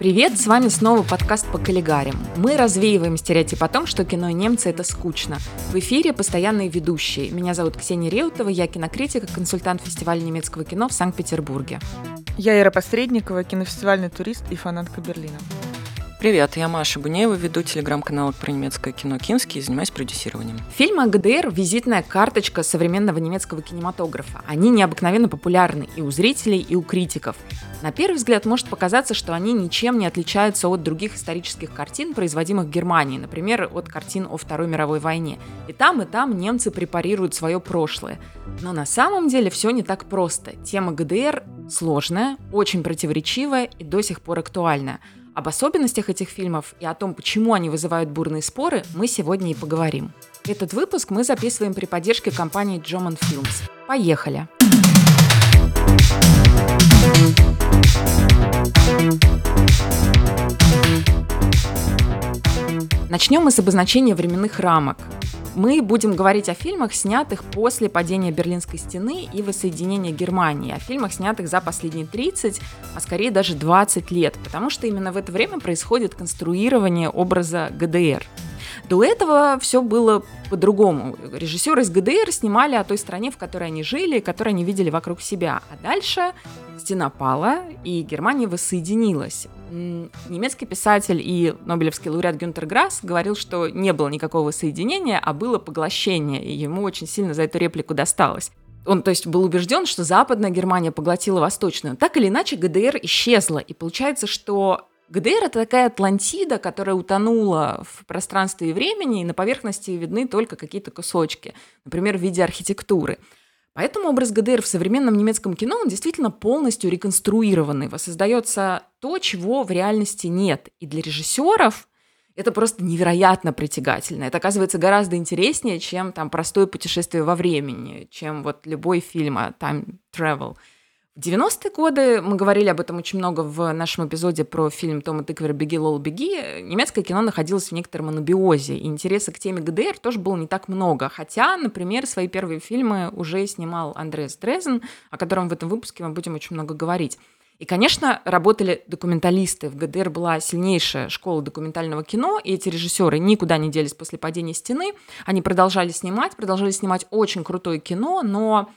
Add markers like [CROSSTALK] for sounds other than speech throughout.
Привет, с вами снова подкаст по каллигарям. Мы развеиваем стереотип о том, что кино и немцы – это скучно. В эфире постоянные ведущие. Меня зовут Ксения Реутова, я кинокритик и консультант фестиваля немецкого кино в Санкт-Петербурге. Я Ира Посредникова, кинофестивальный турист и фанатка Берлина. Привет, я Маша Бунеева, веду телеграм-канал про немецкое кино «Кинский» и занимаюсь продюсированием. Фильм о ГДР – визитная карточка современного немецкого кинематографа. Они необыкновенно популярны и у зрителей, и у критиков. На первый взгляд может показаться, что они ничем не отличаются от других исторических картин, производимых в Германии, например, от картин о Второй мировой войне. И там, и там немцы препарируют свое прошлое. Но на самом деле все не так просто. Тема ГДР сложная, очень противоречивая и до сих пор актуальная – об особенностях этих фильмов и о том, почему они вызывают бурные споры, мы сегодня и поговорим. Этот выпуск мы записываем при поддержке компании German Films. Поехали! Начнем мы с обозначения временных рамок. Мы будем говорить о фильмах, снятых после падения Берлинской стены и воссоединения Германии, о фильмах, снятых за последние 30, а скорее даже 20 лет, потому что именно в это время происходит конструирование образа ГДР. До этого все было по-другому. Режиссеры из ГДР снимали о той стране, в которой они жили, которую они видели вокруг себя. А дальше стена пала, и Германия воссоединилась. Немецкий писатель и Нобелевский лауреат Гюнтер Грасс говорил, что не было никакого соединения, а было поглощение, и ему очень сильно за эту реплику досталось. Он, то есть, был убежден, что Западная Германия поглотила Восточную. Так или иначе, ГДР исчезла. И получается, что ГДР — это такая Атлантида, которая утонула в пространстве и времени, и на поверхности видны только какие-то кусочки, например, в виде архитектуры. Поэтому образ ГДР в современном немецком кино, он действительно полностью реконструированный. Воссоздается то, чего в реальности нет. И для режиссеров это просто невероятно притягательно. Это оказывается гораздо интереснее, чем там простое путешествие во времени, чем вот любой фильм о time travel – 90-е годы, мы говорили об этом очень много в нашем эпизоде про фильм Тома Тыквера «Беги, Лол, беги», немецкое кино находилось в некотором анабиозе, и интереса к теме ГДР тоже было не так много. Хотя, например, свои первые фильмы уже снимал Андреас Дрезен, о котором в этом выпуске мы будем очень много говорить. И, конечно, работали документалисты. В ГДР была сильнейшая школа документального кино, и эти режиссеры никуда не делись после падения стены. Они продолжали снимать, продолжали снимать очень крутое кино, но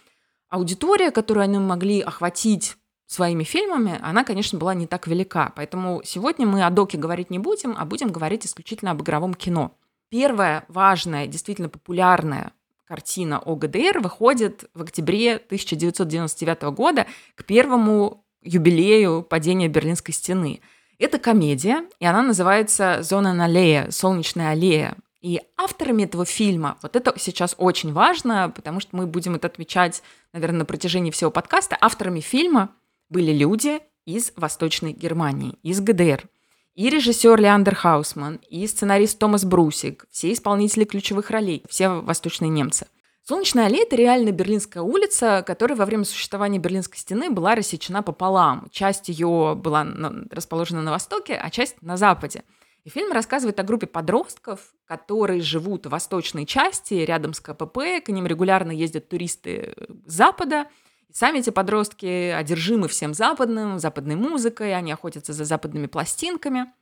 аудитория, которую они могли охватить своими фильмами, она, конечно, была не так велика. Поэтому сегодня мы о доке говорить не будем, а будем говорить исключительно об игровом кино. Первая важная, действительно популярная картина о ГДР выходит в октябре 1999 года к первому юбилею падения Берлинской стены. Это комедия, и она называется «Зона на аллея», «Солнечная аллея». И авторами этого фильма, вот это сейчас очень важно, потому что мы будем это отмечать, наверное, на протяжении всего подкаста, авторами фильма были люди из Восточной Германии, из ГДР. И режиссер Леандер Хаусман, и сценарист Томас Брусик, все исполнители ключевых ролей, все восточные немцы. Солнечная аллея – это реально Берлинская улица, которая во время существования Берлинской стены была рассечена пополам. Часть ее была расположена на востоке, а часть на западе. И фильм рассказывает о группе подростков, которые живут в восточной части, рядом с КПП, к ним регулярно ездят туристы с Запада. И сами эти подростки одержимы всем западным, западной музыкой, они охотятся за западными пластинками.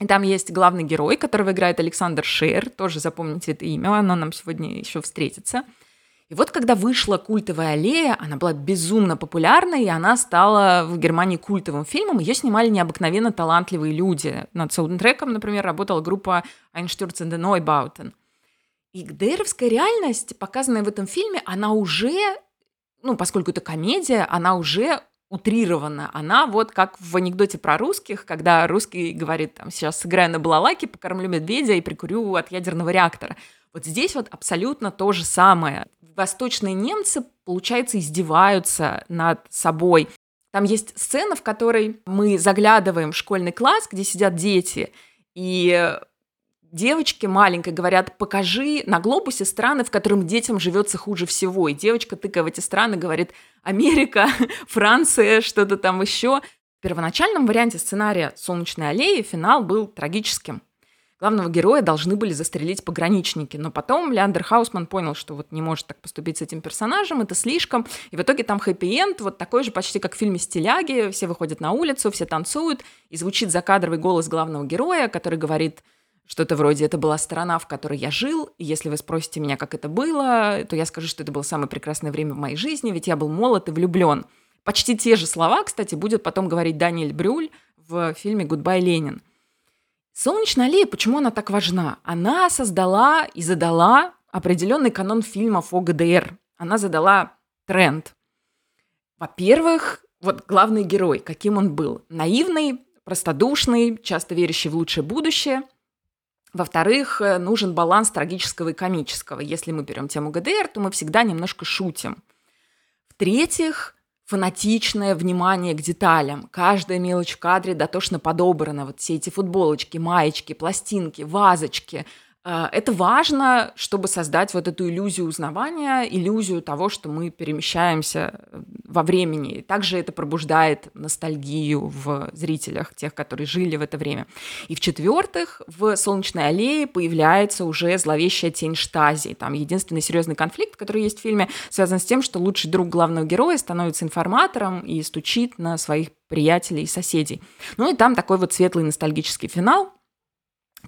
И там есть главный герой, которого играет Александр Шер, тоже запомните это имя, оно нам сегодня еще встретится – и вот когда вышла «Культовая аллея», она была безумно популярна, и она стала в Германии культовым фильмом. Ее снимали необыкновенно талантливые люди. Над саундтреком, например, работала группа Einstürzende Neubauten. И ГДРовская реальность, показанная в этом фильме, она уже, ну, поскольку это комедия, она уже утрирована. Она вот как в анекдоте про русских, когда русский говорит, там, сейчас сыграю на балалайке, покормлю медведя и прикурю от ядерного реактора. Вот здесь вот абсолютно то же самое восточные немцы, получается, издеваются над собой. Там есть сцена, в которой мы заглядываем в школьный класс, где сидят дети, и девочки маленькой говорят, покажи на глобусе страны, в которых детям живется хуже всего. И девочка, тыкая в эти страны, говорит, Америка, [LAUGHS] Франция, что-то там еще. В первоначальном варианте сценария «Солнечной аллеи» финал был трагическим. Главного героя должны были застрелить пограничники. Но потом Леандер Хаусман понял, что вот не может так поступить с этим персонажем, это слишком. И в итоге там хэппи-энд, вот такой же почти как в фильме «Стиляги». Все выходят на улицу, все танцуют, и звучит закадровый голос главного героя, который говорит что-то вроде «это была страна, в которой я жил, и если вы спросите меня, как это было, то я скажу, что это было самое прекрасное время в моей жизни, ведь я был молод и влюблен». Почти те же слова, кстати, будет потом говорить Даниэль Брюль в фильме «Гудбай, Ленин». Солнечная аллея, почему она так важна? Она создала и задала определенный канон фильмов о ГДР. Она задала тренд. Во-первых, вот главный герой, каким он был. Наивный, простодушный, часто верящий в лучшее будущее. Во-вторых, э, нужен баланс трагического и комического. Если мы берем тему ГДР, то мы всегда немножко шутим. В-третьих, фанатичное внимание к деталям. Каждая мелочь в кадре дотошно подобрана. Вот все эти футболочки, маечки, пластинки, вазочки – это важно, чтобы создать вот эту иллюзию узнавания, иллюзию того, что мы перемещаемся э, во времени. Также это пробуждает ностальгию в зрителях, тех, которые жили в это время. И в-четвертых, в «Солнечной аллее» появляется уже зловещая тень Штази. Там единственный серьезный конфликт, который есть в фильме, связан с тем, что лучший друг главного героя становится информатором и стучит на своих приятелей и соседей. Ну и там такой вот светлый ностальгический финал,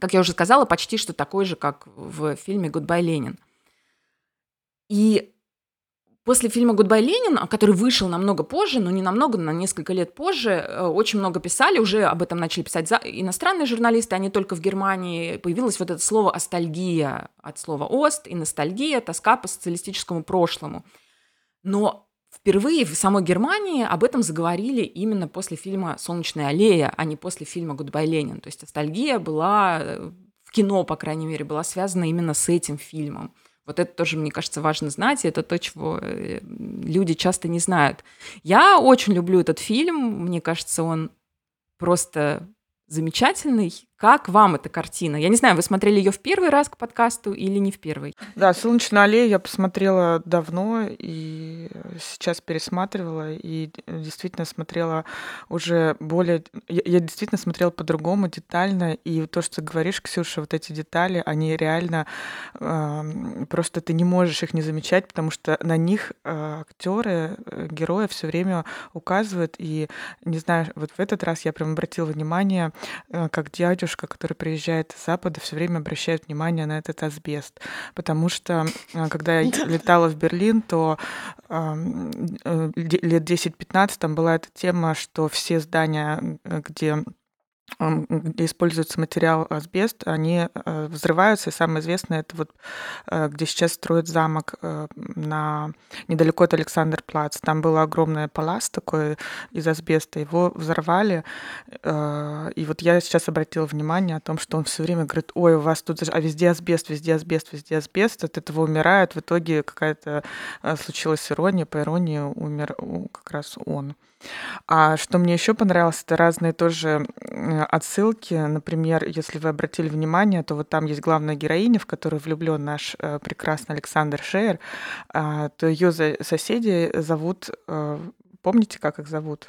как я уже сказала, почти что такой же, как в фильме «Гудбай, Ленин». И после фильма «Гудбай, Ленин», который вышел намного позже, но не намного, на несколько лет позже, э, очень много писали, уже об этом начали писать иностранные журналисты, а не только в Германии. Появилось вот это слово «остальгия» от слова «Ost» и «ностальгия», тоска по социалистическому прошлому. Но Впервые в самой Германии об этом заговорили именно после фильма «Солнечная аллея», а не после фильма «Гудбай, Ленин». То есть остальгия была, э, в кино, по крайней мере, была связана именно с этим фильмом. Вот это тоже, мне кажется, важно знать, и это то, чего э, люди часто не знают. Я очень люблю этот фильм, мне кажется, он просто замечательный. Как вам эта картина? Я не знаю, вы смотрели ее в первый раз к подкасту или не в первый? Да, «Солнечную аллею» я посмотрела давно и сейчас пересматривала, и действительно смотрела уже более... Я действительно смотрела по-другому, детально, и то, что ты говоришь, Ксюша, вот эти детали, они реально... Э, просто ты не можешь их не замечать, потому что на них э, актеры, э, герои все время указывают, и, не знаю, вот в этот раз я прям обратила внимание, э, как дядюшка девушка, которая приезжает с Запада, все время обращает внимание на этот асбест. Потому что, э, когда я летала в Берлин, то э, лет 10-15 там была эта тема, что все здания, где где используется материал асбест, они э, взрываются. И самое известное это вот э, где сейчас строят замок э, на недалеко от Александр-Плац. Там был огромный палас такой из асбеста, его взорвали. И вот я сейчас обратила внимание о том, что он все время говорит, ой, у вас тут, а везде асбест, везде асбест, везде асбест. От этого умирают. В итоге какая-то случилась ирония, по иронии умер как раз он. А что мне еще понравилось, это разные тоже отсылки. Например, если вы обратили внимание, то вот там есть главная героиня, в которую влюблен наш э, прекрасный Александр Шейер, э, то ее соседи зовут, э, помните, как их зовут?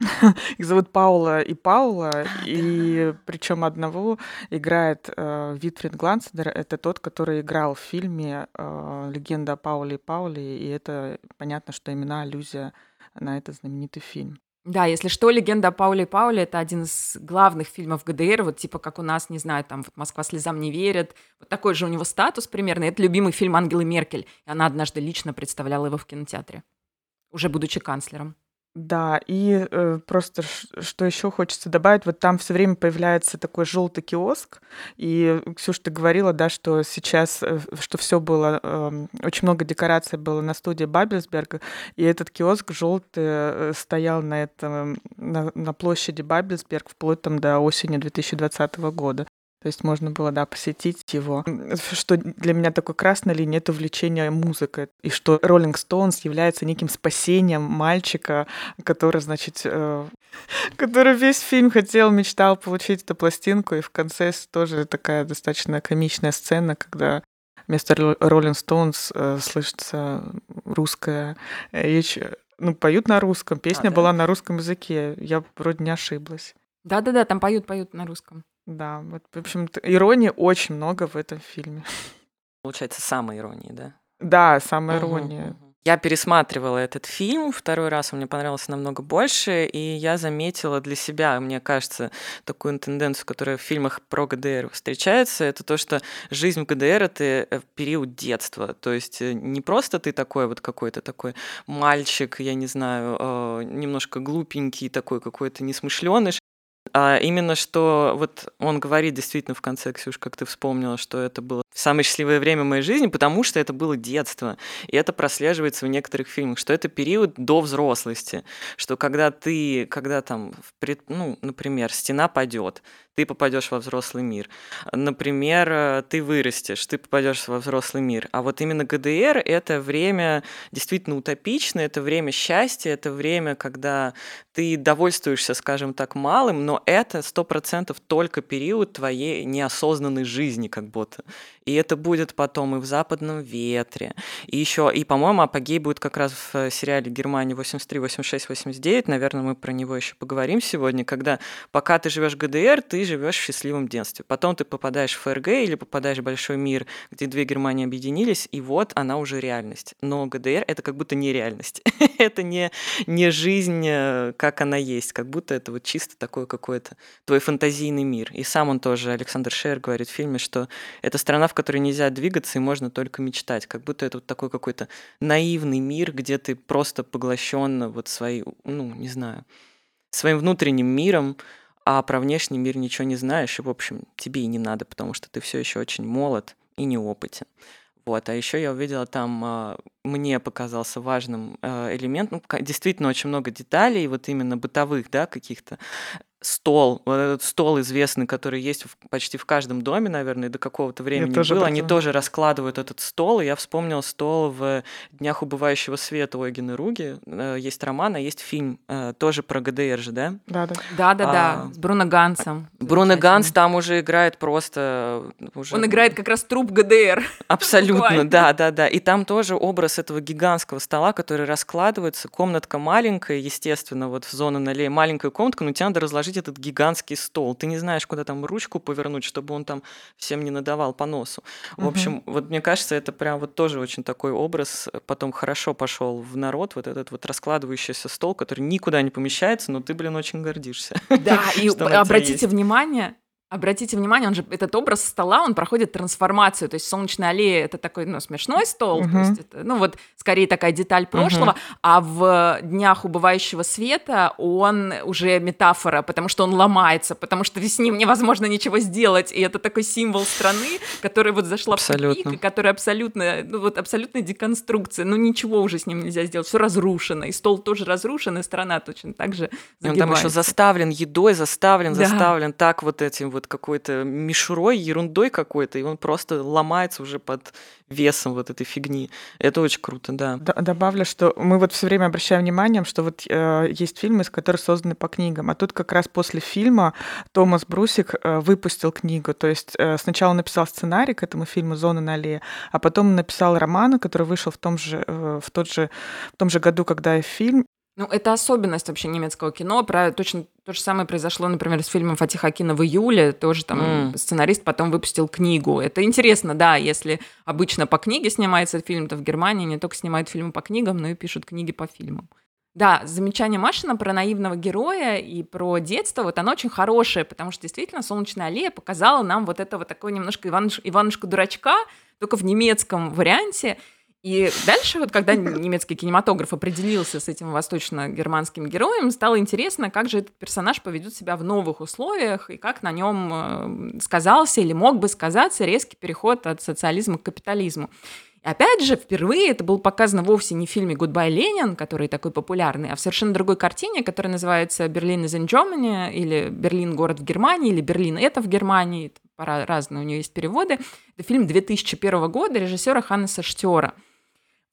[LAUGHS] Их зовут Паула и Паула, а, и причем одного играет э, Витфрид Глансдер, это тот, который играл в фильме э, «Легенда о Пауле и Пауле», и это понятно, что имена аллюзия на этот знаменитый фильм. Да, если что, «Легенда о Пауле и Пауле» — это один из главных фильмов ГДР, вот типа как у нас, не знаю, там вот «Москва слезам не верит». Вот такой же у него статус примерно. Это любимый фильм Ангелы Меркель. И она однажды лично представляла его в кинотеатре, уже будучи канцлером. Да, и э, просто что еще хочется добавить, вот там все время появляется такой желтый киоск, и Ксюша, ты говорила, да, что сейчас, э, что все было, э, очень много декораций было на студии Бабельсберга, и этот киоск желтый э, стоял на этом на, на площади Бабельсберг вплоть там до осени 2020 года. То есть можно было, да, посетить его. Что для меня такой красной линией — это увлечение музыкой. И что Rolling Stones является неким спасением мальчика, который, значит, э, который весь фильм хотел, мечтал получить эту пластинку. И в конце тоже такая достаточно комичная сцена, когда вместо Rolling Stones э, слышится русская речь. Ну, поют на русском. Песня а, да? была на русском языке. Я вроде не ошиблась. Да-да-да, там поют, поют на русском. Да, вот, в общем, иронии очень много в этом фильме. Получается, самой иронии, да? Да, самая ирония. Я пересматривала этот фильм второй раз, он мне понравился намного больше, и я заметила для себя, мне кажется, такую тенденцию, которая в фильмах про ГДР встречается, это то, что жизнь в ГДР — это э, период детства. То есть э, не просто ты такой вот какой-то такой мальчик, я не знаю, э, немножко глупенький такой какой-то несмышленыш, а именно что вот он говорит действительно в конце, Ксюш, как ты вспомнила, что это было самое счастливое время моей жизни, потому что это было детство. И это прослеживается в некоторых фильмах, что это период до взрослости, что когда ты, когда там, ну, например, стена падет, ты попадешь во взрослый мир. Например, э, ты вырастешь, ты попадешь во взрослый мир. А вот именно ГДР — это время действительно утопичное, это время счастья, это время, когда ты довольствуешься, скажем так, малым, но это сто процентов только период твоей неосознанной жизни как будто. И это будет потом и в «Западном ветре». И еще, и, по-моему, апогей будет как раз в э, сериале «Германия 83, 86, 89». Наверное, мы про него еще поговорим сегодня, когда пока ты живешь ГДР, ты живешь в счастливом детстве. Потом ты попадаешь в ФРГ или попадаешь в большой мир, где две Германии объединились, и вот она уже реальность. Но ГДР — это как будто не реальность. [LAUGHS] это не, не жизнь, э, как она есть, как будто это вот чисто такой какой-то твой фантазийный мир. И сам он тоже, Александр Шер, говорит в фильме, что это страна, в которой нельзя двигаться и можно только мечтать. Как будто это вот такой какой-то наивный мир, где ты просто поглощен вот своей, ну, не знаю, своим внутренним миром, а про внешний мир ничего не знаешь, и, в общем, тебе и не надо, потому что ты все еще очень молод и неопытен. Вот, а еще я увидела там, а, мне показался важным э, элемент, ну, действительно очень много деталей, вот именно бытовых, да, каких-то, стол, вот этот стол известный, который есть в, почти в каждом доме, наверное, до какого-то времени я был, они тоже раскладывают этот стол, и я вспомнил стол в «Днях убывающего света» Ойгена Руги, э, есть роман, а есть фильм, э, тоже про ГДР же, да? Да, да. Да, да, с Бруно Гансом. Бруно Ганс там уже играет просто... Уже... Он играет как раз труп ГДР. [LAUGHS] Абсолютно, да, да, да. И там тоже образ этого гигантского стола, который раскладывается, комнатка маленькая, естественно, вот в зону налей маленькая комнатка, но тебе надо разложить положить этот гигантский стол. Ты не знаешь, куда там ручку повернуть, чтобы он там всем не надавал по носу. В общем, угу. вот мне кажется, это прям вот тоже очень такой образ. Потом хорошо пошел в народ вот этот вот раскладывающийся стол, который никуда не помещается, но ты, блин, очень гордишься. Да, [LAUGHS] и обратите внимание, Обратите внимание, он же этот образ стола, он проходит трансформацию. То есть солнечная аллея это такой ну, смешной стол, uh-huh. то есть это, ну вот скорее такая деталь прошлого, uh-huh. а в днях убывающего света он уже метафора, потому что он ломается, потому что с ним невозможно ничего сделать, и это такой символ страны, которая вот зашла абсолютно. в тупик, которая абсолютно, ну вот абсолютная деконструкция, ну ничего уже с ним нельзя сделать, все разрушено, и стол тоже разрушен, и страна точно так же. И он там еще заставлен едой, заставлен, да. заставлен так вот этим вот вот какой-то мишурой, ерундой какой-то, и он просто ломается уже под весом вот этой фигни. Это очень круто, да. Добавлю, что мы вот все время обращаем внимание, что вот э, есть фильмы, из которых созданы по книгам, а тут как раз после фильма Томас Брусик э, выпустил книгу, то есть э, сначала написал сценарий к этому фильму «Зона на аллее», а потом написал роман, который вышел в том же, э, в тот же, в том же году, когда и фильм, ну, это особенность вообще немецкого кино. Про точно то же самое произошло, например, с фильмом Фатиха Акина в июле. Тоже там mm. сценарист потом выпустил книгу. Это интересно, да, если обычно по книге снимается фильм, то в Германии не только снимают фильмы по книгам, но и пишут книги по фильмам. Да, замечание Машина про наивного героя и про детство, вот оно очень хорошее, потому что действительно «Солнечная аллея» показала нам вот этого такого немножко Ивануш, Иванушка-дурачка, только в немецком варианте, и дальше, вот когда немецкий кинематограф определился с этим восточно-германским героем, стало интересно, как же этот персонаж поведет себя в новых условиях и как на нем э, сказался или мог бы сказаться резкий переход от социализма к капитализму. И опять же, впервые это было показано вовсе не в фильме «Гудбай, Ленин», который такой популярный, а в совершенно другой картине, которая называется «Berlin is in Germany» или «Берлин – город в Германии» или «Берлин – это в Германии». Разные у нее есть переводы. Это фильм 2001 года режиссера Ханнеса Штера –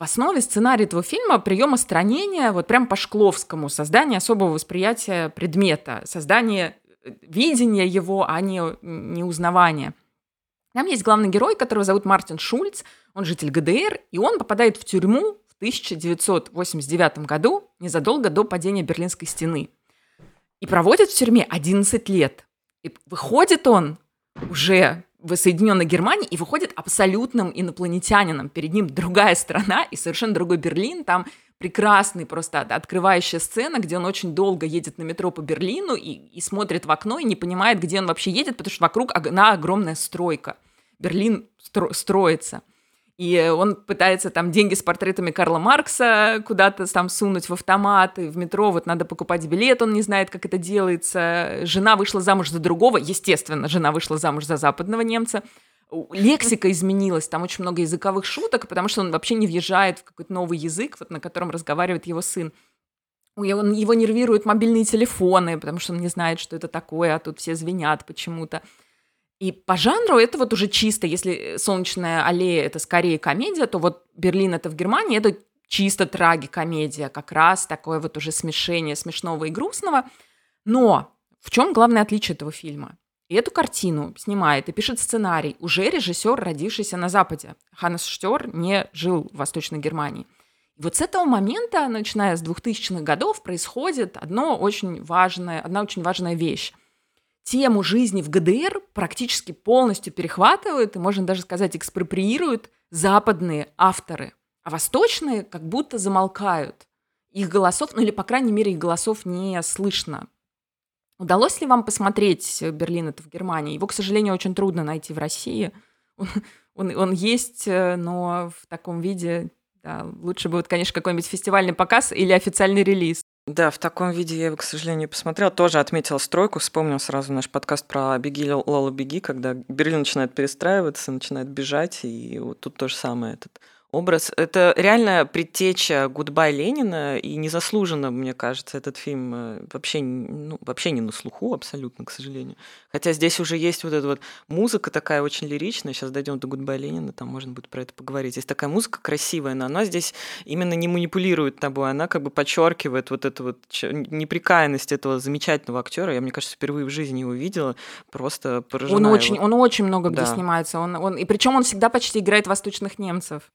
в основе сценария этого фильма прием остранения, вот прям по Шкловскому, создание особого восприятия предмета, создание э, видения его, а не, не узнавания. Там есть главный герой, которого зовут Мартин Шульц, он житель ГДР, и он попадает в тюрьму в 1989 году, незадолго до падения Берлинской стены. И проводит в тюрьме 11 лет. И выходит он уже в Соединенной Германии и выходит абсолютным инопланетянином. Перед ним другая страна и совершенно другой Берлин. Там прекрасный просто открывающая сцена, где он очень долго едет на метро по Берлину и, и смотрит в окно и не понимает, где он вообще едет, потому что вокруг одна огромная стройка. Берлин стро- строится. И он пытается там деньги с портретами Карла Маркса куда-то там сунуть в автомат, и в метро вот надо покупать билет, он не знает, как это делается. Жена вышла замуж за другого, естественно, жена вышла замуж за западного немца. Лексика изменилась, там очень много языковых шуток, потому что он вообще не въезжает в какой-то новый язык, вот, на котором разговаривает его сын. Он, его нервируют мобильные телефоны, потому что он не знает, что это такое, а тут все звенят почему-то. И по жанру это вот уже чисто, если «Солнечная аллея» — это скорее комедия, то вот «Берлин» — это в Германии, это чисто трагикомедия, как раз такое вот уже смешение смешного и грустного. Но в чем главное отличие этого фильма? И эту картину снимает и пишет сценарий уже режиссер, родившийся на Западе. Ханнес Штер не жил в Восточной Германии. И вот с этого момента, начиная с 2000-х годов, происходит одно очень важное, одна очень важная вещь тему жизни в ГДР практически полностью перехватывают и, можно даже сказать, экспроприируют западные авторы, а восточные как будто замолкают. Их голосов, ну или, по крайней мере, их голосов не слышно. Удалось ли вам посмотреть «Берлин» это в Германии? Его, к сожалению, очень трудно найти в России. Он, он, он есть, э, но в таком виде да, лучше будет, конечно, какой-нибудь фестивальный показ или официальный релиз. Да, в таком виде я его, к сожалению, не посмотрела. Тоже отметила стройку, вспомнил сразу наш подкаст про «Беги, Лола, беги», когда Берлин начинает перестраиваться, начинает бежать, и вот тут то же самое. Этот образ. Это реально предтеча «Гудбай Ленина», и незаслуженно, мне кажется, этот фильм э, вообще, ну, вообще не на слуху абсолютно, к сожалению. Хотя здесь уже есть вот эта вот музыка такая очень лиричная. Сейчас дойдем до «Гудбай Ленина», там можно будет про это поговорить. Есть такая музыка красивая, но она здесь именно не манипулирует тобой, она как бы подчеркивает вот эту вот неприкаянность этого замечательного актера. Я, мне кажется, впервые в жизни его видела, просто поражена Он очень, его. он очень много где да. снимается. Он, он, и причем он всегда почти играет восточных немцев.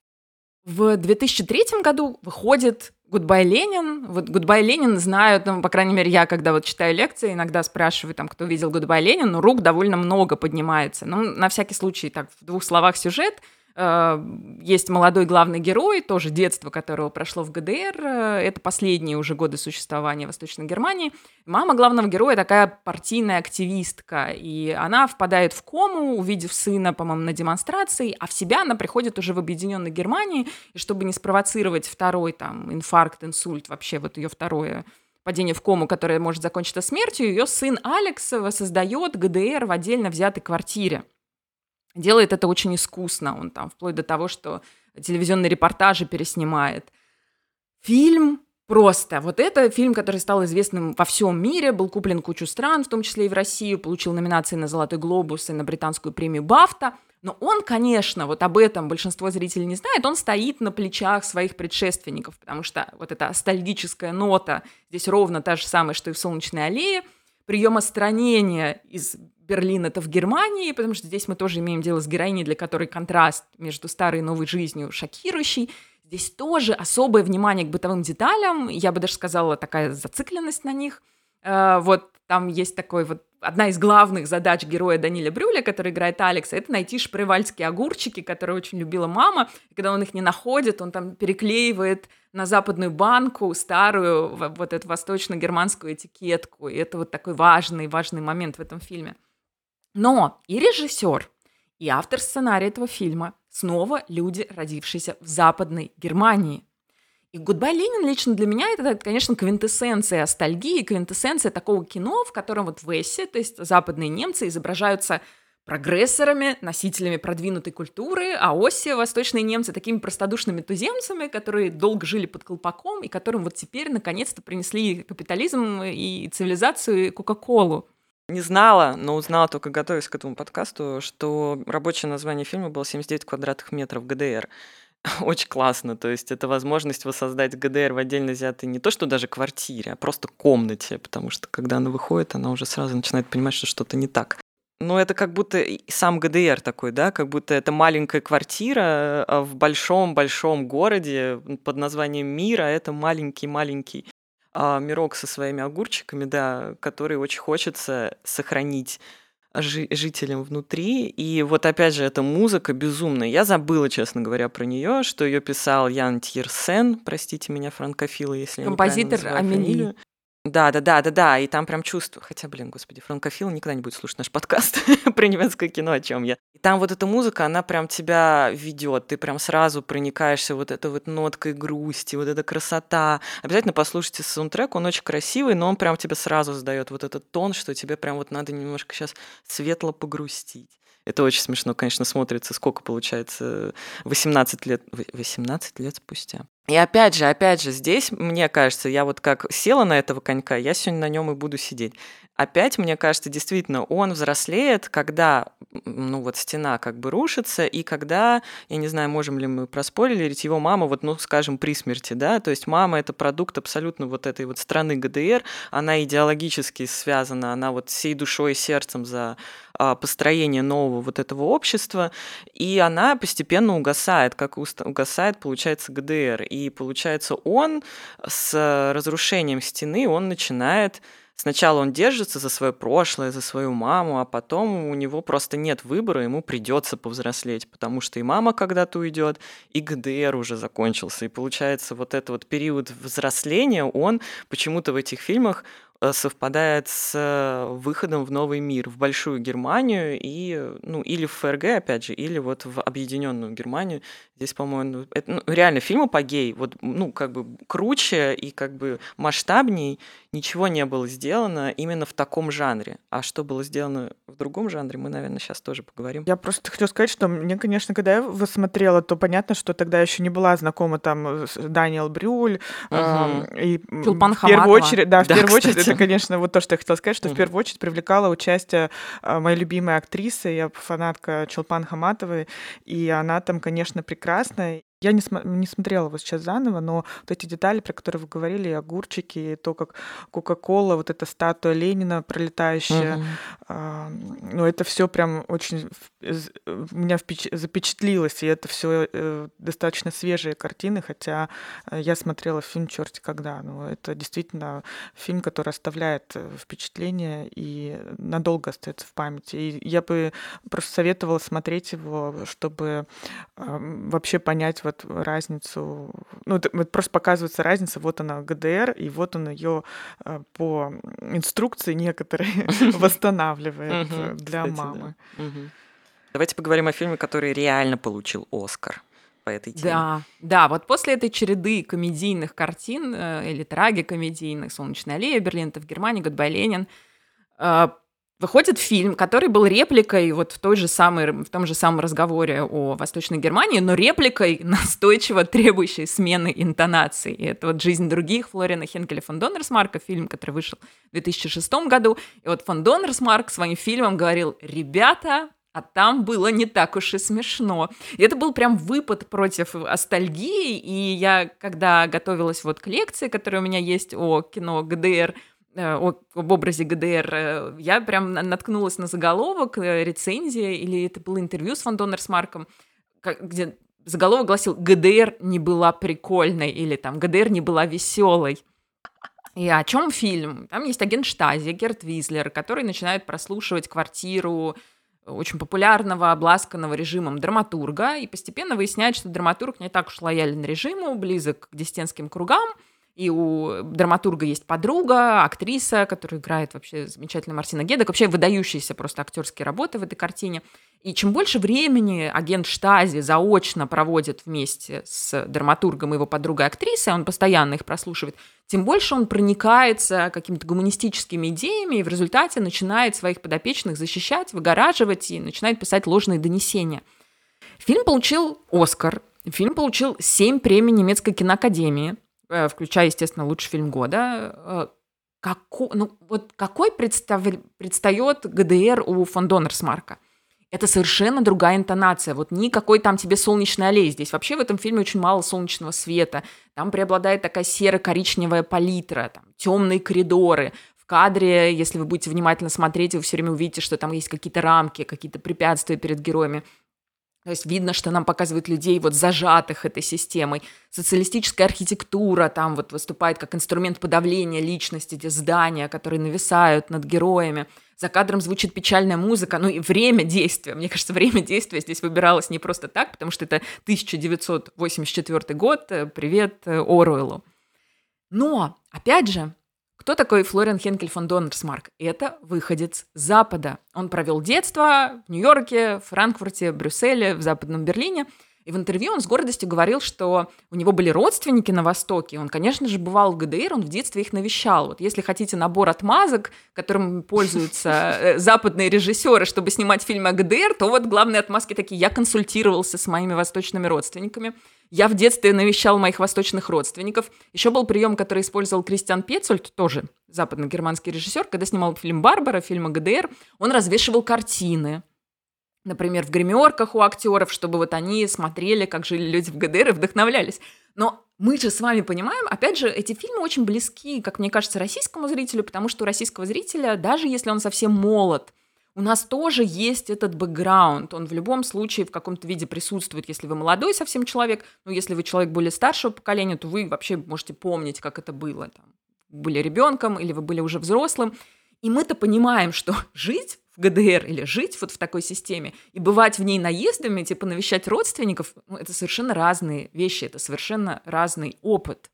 В 2003 году выходит Гудбай Ленин. Вот Гудбай Ленин знают, ну, по крайней мере, я, когда вот читаю лекции, иногда спрашиваю, там, кто видел Гудбай Ленин, ну, рук довольно много поднимается. Ну, на всякий случай, так, в двух словах сюжет – есть молодой главный герой, тоже детство которого прошло в ГДР. Э, это последние уже годы существования Восточной Германии. Мама главного героя такая партийная активистка, и она впадает в кому, увидев сына, по-моему, на демонстрации, а в себя она приходит уже в Объединенной Германии, и чтобы не спровоцировать второй там инфаркт, инсульт, вообще вот ее второе падение в кому, которое может закончиться смертью, ее сын Алекс создает ГДР в отдельно взятой квартире. Делает это очень искусно. Он там вплоть до того, что телевизионные репортажи переснимает. Фильм просто. Вот это фильм, который стал известным во всем мире, был куплен кучу стран, в том числе и в Россию, получил номинации на «Золотой глобус» и на британскую премию «Бафта». Но он, конечно, вот об этом большинство зрителей не знает, он стоит на плечах своих предшественников, потому что вот эта астальгическая нота здесь ровно та же самая, что и в «Солнечной аллее», прием остранения из Берлин это в Германии, потому что здесь мы тоже имеем дело с героиней, для которой контраст между старой и новой жизнью шокирующий. Здесь тоже особое внимание к бытовым деталям, я бы даже сказала, такая зацикленность на них. Э, вот там есть такой вот одна из главных задач героя Даниля Брюля, который играет Алекса, это найти шпревальские огурчики, которые очень любила мама. И когда он их не находит, он там переклеивает на западную банку старую вот эту восточно-германскую этикетку. И это вот такой важный, важный момент в этом фильме. Но и режиссер, и автор сценария этого фильма снова люди, родившиеся в Западной Германии. И «Гудбай, Ленин» лично для меня это, конечно, квинтэссенция остальгии, квинтэссенция такого кино, в котором вот весси, то есть западные немцы, изображаются прогрессорами, носителями продвинутой культуры, а осси, восточные немцы, такими простодушными туземцами, которые долго жили под колпаком и которым вот теперь наконец-то принесли капитализм и цивилизацию Кока-Колу. Не знала, но узнала только готовясь к этому подкасту, что рабочее название фильма было 79 квадратных метров ГДР. [LAUGHS] Очень классно, то есть это возможность воссоздать ГДР в отдельно взятой не то, что даже квартире, а просто комнате, потому что когда она выходит, она уже сразу начинает понимать, что что-то не так. Но это как будто сам ГДР такой, да, как будто это маленькая квартира а в большом-большом городе под названием Мира, это маленький-маленький мирок со своими огурчиками, да, который очень хочется сохранить жи- жителям внутри. И вот опять же, эта музыка безумная. Я забыла, честно говоря, про нее, что ее писал Ян Тирсен, простите меня, франкофилы, если Композитор я называю фамилию. Да, да, да, да, да. И там прям чувство. Хотя, блин, господи, франкофил никогда не будет слушать наш подкаст [LAUGHS] про немецкое кино, о чем я. И там вот эта музыка, она прям тебя ведет. Ты прям сразу проникаешься вот этой вот ноткой грусти, вот эта красота. Обязательно послушайте саундтрек, он очень красивый, но он прям тебе сразу задает вот этот тон, что тебе прям вот надо немножко сейчас светло погрустить. Это очень смешно, конечно, смотрится, сколько получается 18 лет, 18 лет спустя. И опять же, опять же, здесь, мне кажется, я вот как села на этого конька, я сегодня на нем и буду сидеть. Опять, мне кажется, действительно, он взрослеет, когда, ну вот стена как бы рушится, и когда, я не знаю, можем ли мы проспорить, его мама, вот, ну, скажем, при смерти, да, то есть мама — это продукт абсолютно вот этой вот страны ГДР, она идеологически связана, она вот всей душой и сердцем за а, построение нового вот этого общества, и она постепенно угасает, как угасает, получается, ГДР. И получается, он с разрушением стены, он начинает Сначала он держится за свое прошлое, за свою маму, а потом у него просто нет выбора, ему придется повзрослеть, потому что и мама когда-то уйдет, и ГДР уже закончился. И получается, вот этот вот период взросления, он почему-то в этих фильмах совпадает с э, выходом в новый мир, в большую Германию и, ну, или в ФРГ, опять же, или вот в объединенную Германию. Здесь, по-моему, это, ну, реально фильм апогей, вот, ну, как бы круче и как бы масштабней ничего не было сделано именно в таком жанре. А что было сделано в другом жанре, мы, наверное, сейчас тоже поговорим. Я просто хочу сказать, что мне, конечно, когда я его смотрела, то понятно, что тогда еще не была знакома там с Даниэл Брюль угу. э, и Чулпан в первую очередь, да, в да, первую кстати. очередь, это, [LAUGHS] конечно, вот то, что я хотела сказать, что в первую очередь привлекала участие э, моей любимой актрисы, я фанатка Чулпан Хаматовой, и она там, конечно, прекрасная. Я не, см- не смотрела его сейчас заново, но вот эти детали, про которые вы говорили, и огурчики, и то, как Кока-Кола, вот эта статуя Ленина пролетающая, э, ну, это все прям очень меня впеч- запечатлилось, и это все э, достаточно свежие картины, хотя э, я смотрела фильм черти когда. Ну, это действительно фильм, который оставляет э, впечатление и надолго остается в памяти. И я бы просто советовала смотреть его, чтобы э, вообще понять вот разницу. Ну, вот просто показывается разница. Вот она ГДР, и вот он ее э, по инструкции некоторые [LAUGHS] восстанавливает для мамы. Давайте поговорим о фильме, который реально получил Оскар по этой теме. Да, да, вот после этой череды комедийных картин э, или трагикомедийных «Солнечная аллея», «Берлин» это в Германии, «Гудбай, Ленин», э, Выходит фильм, который был репликой вот в, той же самой, в том же самом разговоре о Восточной Германии, но репликой [LAUGHS] настойчиво требующей смены интонации. И это вот «Жизнь других» Флориана Хенкеля фон Доннерсмарка, фильм, который вышел в 2006 году. И вот фон Доннерсмарк своим фильмом говорил, ребята, а там было не так уж и смешно. И это был прям выпад против ностальгии, и я, когда готовилась вот к лекции, которая у меня есть о кино ГДР, об образе ГДР, э, я прям наткнулась на заголовок, э, рецензия, или это было интервью с Фон Доннерсмарком, где заголовок гласил «ГДР не была прикольной» или там «ГДР не была веселой». И о чем фильм? Там есть агент Штази, Герт Визлер, который начинает прослушивать квартиру очень популярного, обласканного режимом драматурга, и постепенно выясняет, что драматург не так уж лоялен режиму, близок к диссидентским кругам, и у драматурга есть подруга, актриса, которая играет вообще замечательно Мартина Гедок. Вообще выдающиеся просто актерские работы в этой картине. И чем больше времени агент Штази заочно проводит вместе с драматургом и его подругой актрисой, он постоянно их прослушивает, тем больше он проникается какими-то гуманистическими идеями и в результате начинает своих подопечных защищать, выгораживать и начинает писать ложные донесения. Фильм получил Оскар, фильм получил семь премий немецкой киноакадемии, включая, естественно, лучший фильм года. Э, Како, ну, вот какой представ, предстает ГДР у фон Доннерсмарка? Это совершенно другая интонация. Вот никакой там тебе солнечной аллеи. Здесь вообще в этом фильме очень мало солнечного света. Там преобладает такая серо-коричневая палитра, там, темные коридоры. В кадре, если вы будете внимательно смотреть, вы все время увидите, что там есть какие-то рамки, какие-то препятствия перед героями. То есть видно, что нам показывают людей вот зажатых этой системой. Социалистическая архитектура там вот выступает как инструмент подавления личности, эти здания, которые нависают над героями. За кадром звучит печальная музыка, ну и время действия. Мне кажется, время действия здесь выбиралось не просто так, потому что это 1984 год. Э, привет э, Оруэллу. Но, опять же, кто такой Флориан Хенкель фон Доннерсмарк? Это выходец с Запада. Он провел детство в Нью-Йорке, Франкфурте, Брюсселе, в Западном Берлине. И в интервью он с гордостью говорил, что у него были родственники на Востоке. Он, конечно же, бывал в ГДР, он в детстве их навещал. Вот если хотите набор отмазок, которым пользуются [LAUGHS] э, западные режиссеры, чтобы снимать фильмы о ГДР, то вот главные отмазки такие. Я консультировался с моими восточными родственниками. Я в детстве навещал моих восточных родственников. Еще был прием, который использовал Кристиан Пецольд, тоже западно-германский режиссер, когда снимал фильм «Барбара», фильм о ГДР, он развешивал картины например, в гримерках у актеров, чтобы вот они смотрели, как жили люди в ГДР и вдохновлялись. Но мы же с вами понимаем, опять же, эти фильмы очень близки, как мне кажется, российскому зрителю, потому что у российского зрителя, даже если он совсем молод, у нас тоже есть этот бэкграунд. Он в любом случае в каком-то виде присутствует, если вы молодой совсем человек. Но если вы человек более старшего поколения, то вы вообще можете помнить, как это было. Там, были ребенком или вы были уже взрослым. И мы-то понимаем, что [LAUGHS] жить в ГДР или жить вот в такой системе и бывать в ней наездами, типа навещать родственников, ну, это совершенно разные вещи, это совершенно разный опыт.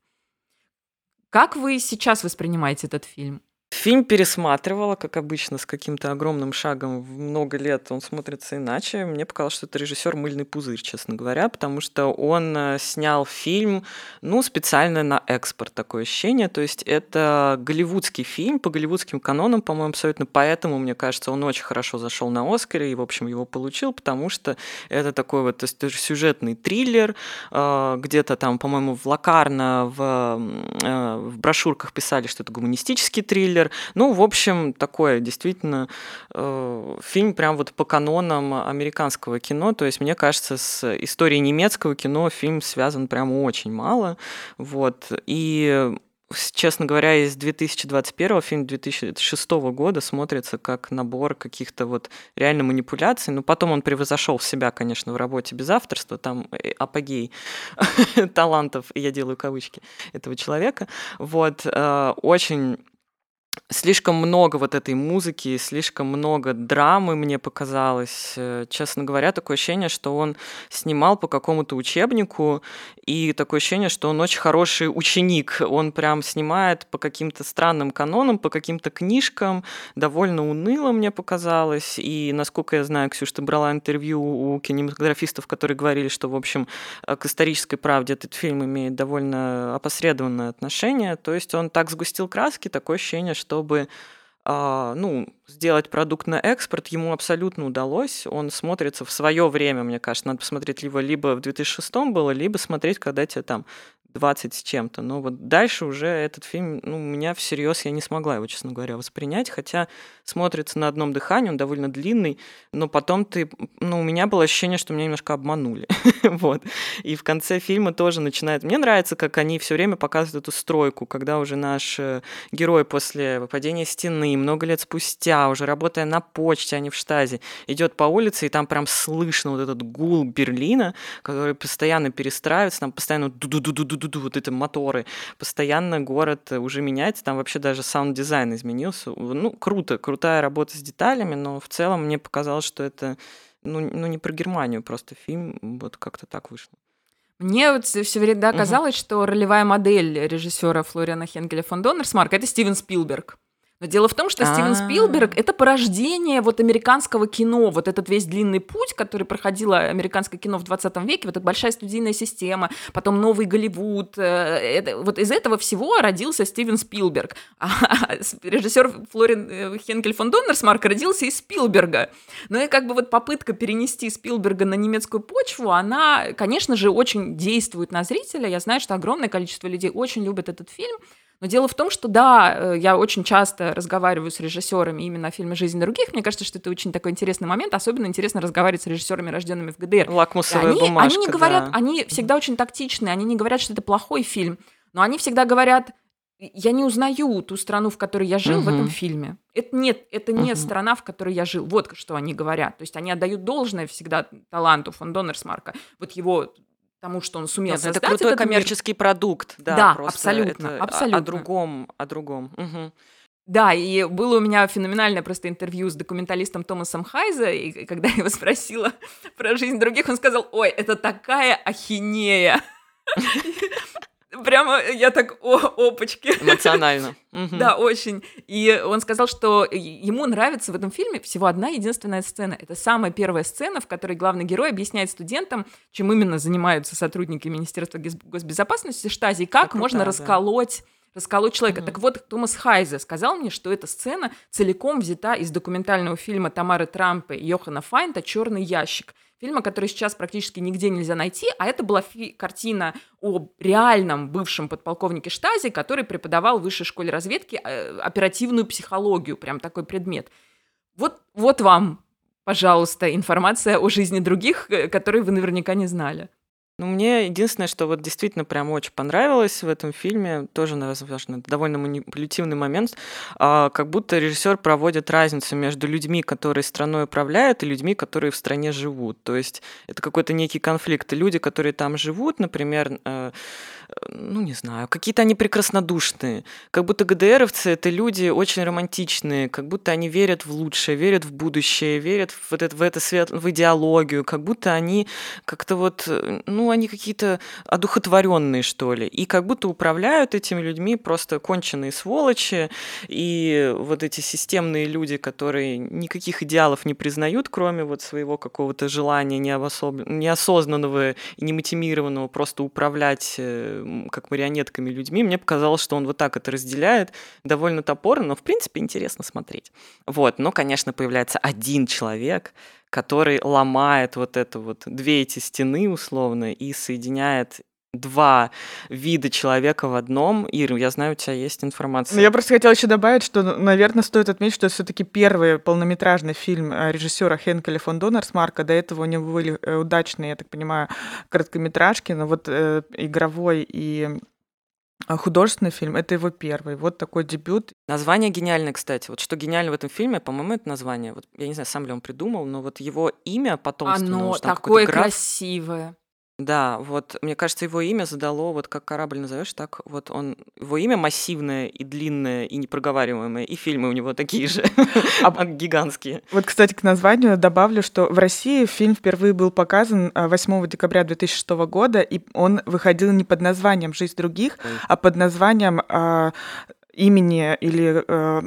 Как вы сейчас воспринимаете этот фильм? Фильм пересматривала, как обычно, с каким-то огромным шагом в много лет. Он смотрится иначе. Мне показалось, что это режиссер мыльный пузырь, честно говоря, потому что он э, снял фильм, ну, специально на экспорт, такое ощущение. То есть это голливудский фильм по голливудским канонам, по-моему, абсолютно. Поэтому, мне кажется, он очень хорошо зашел на Оскаре и, в общем, его получил, потому что это такой вот сюжетный триллер. Э, где-то там, по-моему, в Лакарно в, э, в брошюрках писали, что это гуманистический триллер. Ну, в общем, такое действительно э, фильм прям вот по канонам американского кино. То есть, мне кажется, с историей немецкого кино фильм связан прям очень мало. Вот. И честно говоря, из 2021 фильм 2006 года смотрится как набор каких-то вот реально манипуляций. Но потом он превзошел себя, конечно, в работе без авторства. Там э, апогей [LAUGHS] талантов, я делаю кавычки, этого человека. Вот. Э, очень слишком много вот этой музыки, слишком много драмы мне показалось. Э, честно говоря, такое ощущение, что он снимал по какому-то учебнику, и такое ощущение, что он очень хороший ученик. Он прям снимает по каким-то странным канонам, по каким-то книжкам. Довольно уныло мне показалось. И, насколько я знаю, Ксюша, ты брала интервью у кинематографистов, которые говорили, что, в общем, э, к исторической правде этот фильм имеет довольно опосредованное отношение. То есть он так сгустил краски, такое ощущение, чтобы а, ну, сделать продукт на экспорт ему абсолютно удалось. Он смотрится в свое время, мне кажется. Надо посмотреть его либо в 2006 было, либо смотреть, когда тебе там 20 с чем-то. Но вот дальше уже этот фильм, ну, меня всерьез я не смогла его, честно говоря, воспринять, хотя смотрится на одном дыхании, он довольно длинный, но потом ты, ну, у меня было ощущение, что меня немножко обманули, [LAUGHS] вот. И в конце фильма тоже начинает, мне нравится, как они все время показывают эту стройку, когда уже наш э, герой после падения стены, много лет спустя, уже работая на почте, а не в штазе, идет по улице, и там прям слышно вот этот гул Берлина, который постоянно перестраивается, там постоянно ду ду ду ду ду ду вот эти моторы. Постоянно город уже меняется, там вообще даже саунд-дизайн изменился. Ну, круто, крутая работа с деталями, но в целом мне показалось, что это ну, ну не про Германию просто фильм, вот как-то так вышло. Мне вот все время казалось, угу. что ролевая модель режиссера Флориана Хенкеля фон Доннерсмарка это Стивен Спилберг. Но дело в том, что Стивен а. Спилберг — это порождение вот американского кино, вот этот весь длинный путь, который проходило американское кино в 20 веке, вот эта большая студийная система, потом новый Голливуд. Э, это, вот из этого всего родился Стивен Спилберг. [LAUGHS] А режиссер Флорин э, Хенкель фон Доннерсмарк родился из Спилберга. Ну и как бы вот попытка перенести Спилберга на немецкую почву, она, конечно же, очень действует на зрителя. Я знаю, что огромное количество людей очень любят этот фильм, но дело в том, что да, э, я очень часто разговариваю с режиссерами именно о фильме «Жизнь других». Мне кажется, что это очень такой интересный момент. Особенно интересно разговаривать с режиссерами, рожденными в ГДР. Лакмусовая они, бумажка, они не говорят, да. они всегда очень тактичные, они не говорят, что это плохой фильм, но они всегда говорят, я не узнаю ту страну, в которой я жил угу. в этом фильме. Это нет, это не угу. страна, в которой я жил. Вот что они говорят. То есть они отдают должное всегда таланту фон Доннерсмарка. Вот его тому, что он сумел Нет, создать. Это крутой коммерческий мир. продукт. Да, да абсолютно, это абсолютно. О, о другом, о другом. Угу. Да, и было у меня феноменальное просто интервью с документалистом Томасом Хайза, и когда я его спросила [LAUGHS] про жизнь других, он сказал, ой, это такая ахинея. [LAUGHS] Прямо я так, о, опачки. Эмоционально. Да, очень. И он сказал, что ему нравится в этом фильме всего одна единственная сцена. Это самая первая сцена, в которой главный герой объясняет студентам, чем именно занимаются сотрудники Министерства госбезопасности Штази, как можно расколоть расколоть человека. Mm-hmm. Так вот, Томас Хайзе сказал мне, что эта сцена целиком взята из документального фильма Тамары Трампа и Йохана Файнта «Черный ящик». Фильма, который сейчас практически нигде нельзя найти, а это была картина о реальном бывшем подполковнике Штази, который преподавал в высшей школе разведки э, оперативную психологию, прям такой предмет. Вот, вот вам, пожалуйста, информация о жизни других, э, которые вы наверняка не знали. Ну, мне единственное, что вот действительно прям очень понравилось в этом фильме, тоже, возможно, довольно манипулятивный момент, а, как будто режиссер проводит разницу между людьми, которые страной управляют, и людьми, которые в стране живут. То есть это какой-то некий конфликт. И люди, которые там живут, например, э, ну, не знаю, какие-то они прекраснодушные. Как будто ГДРовцы — это люди очень романтичные, как будто они верят в лучшее, верят в будущее, верят в, вот это, в, это свет, в идеологию, как будто они как-то вот, ну, они какие-то одухотворенные, что ли. И как будто управляют этими людьми просто конченые сволочи, и вот эти системные люди, которые никаких идеалов не признают, кроме вот своего какого-то желания неосознанного и немотивированного просто управлять э, как марионетками людьми. Мне показалось, что он вот так это разделяет довольно топорно, но в принципе интересно смотреть. Вот, но, конечно, появляется один человек, который ломает вот это вот две эти стены условно и соединяет два вида человека в одном. Ир, я знаю, у тебя есть информация. Ну, я просто хотела еще добавить, что, наверное, стоит отметить, что все-таки первый полнометражный фильм э, режиссера Хенкеля фон Донерсмарка. До этого у него были э, удачные, я так понимаю, короткометражки, но вот э, игровой и художественный фильм — это его первый. Вот такой дебют. Название гениальное, кстати. Вот что гениально в этом фильме, по-моему, это название. Вот, я не знаю, сам ли он придумал, но вот его имя потомственное. Оно такое красивое. Да, вот мне кажется, его имя задало, вот как корабль назовешь, так вот он, его имя массивное и длинное и непроговариваемое, и фильмы у него такие же, [LAUGHS] а гигантские. Вот, кстати, к названию добавлю, что в России фильм впервые был показан 8 а, декабря 2006 года, и он выходил не под названием «Жизнь других», а под названием а, имени или э,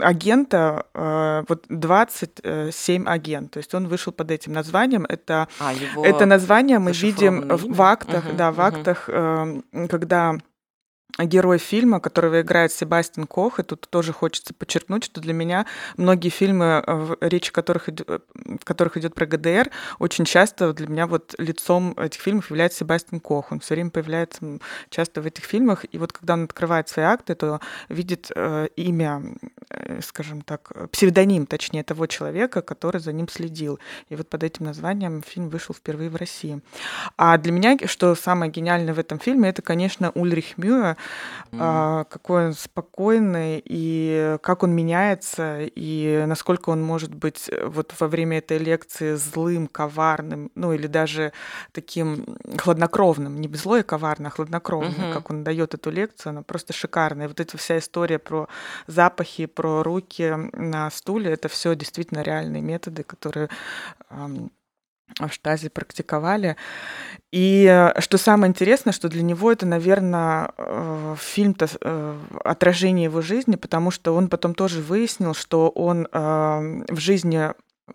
агента э, вот 27 агент. То есть он вышел под этим названием. Это, а, это название мы видим имя? в актах, угу, да, в угу. актах, э, когда герой фильма, которого играет Себастьян Кох, и тут тоже хочется подчеркнуть, что для меня многие фильмы, э, речь которых, э, в которых идет про ГДР, очень часто для меня вот лицом этих фильмов является Себастьян Кох. Он все время появляется часто в этих фильмах, и вот когда он открывает свои акты, то видит э, имя, э, скажем так, псевдоним, точнее, того человека, который за ним следил. И вот под этим названием фильм вышел впервые в России. А для меня, что самое гениальное в этом фильме, это, конечно, Ульрих Мюэ, mm-hmm. какой он спокойный и как он меняется и насколько он может быть э, вот во время этой лекции злым, коварным, ну или даже таким хладнокровным, не злой и коварный, а хладнокровным, mm-hmm. как он дает эту лекцию, она просто шикарная. Вот эта вся история про запахи, про руки на стуле, это все действительно реальные методы, которые в штазе практиковали. И э, что самое интересное, что для него это, наверное, э, фильм-то э, отражение его жизни, потому что он потом тоже выяснил, что он в жизни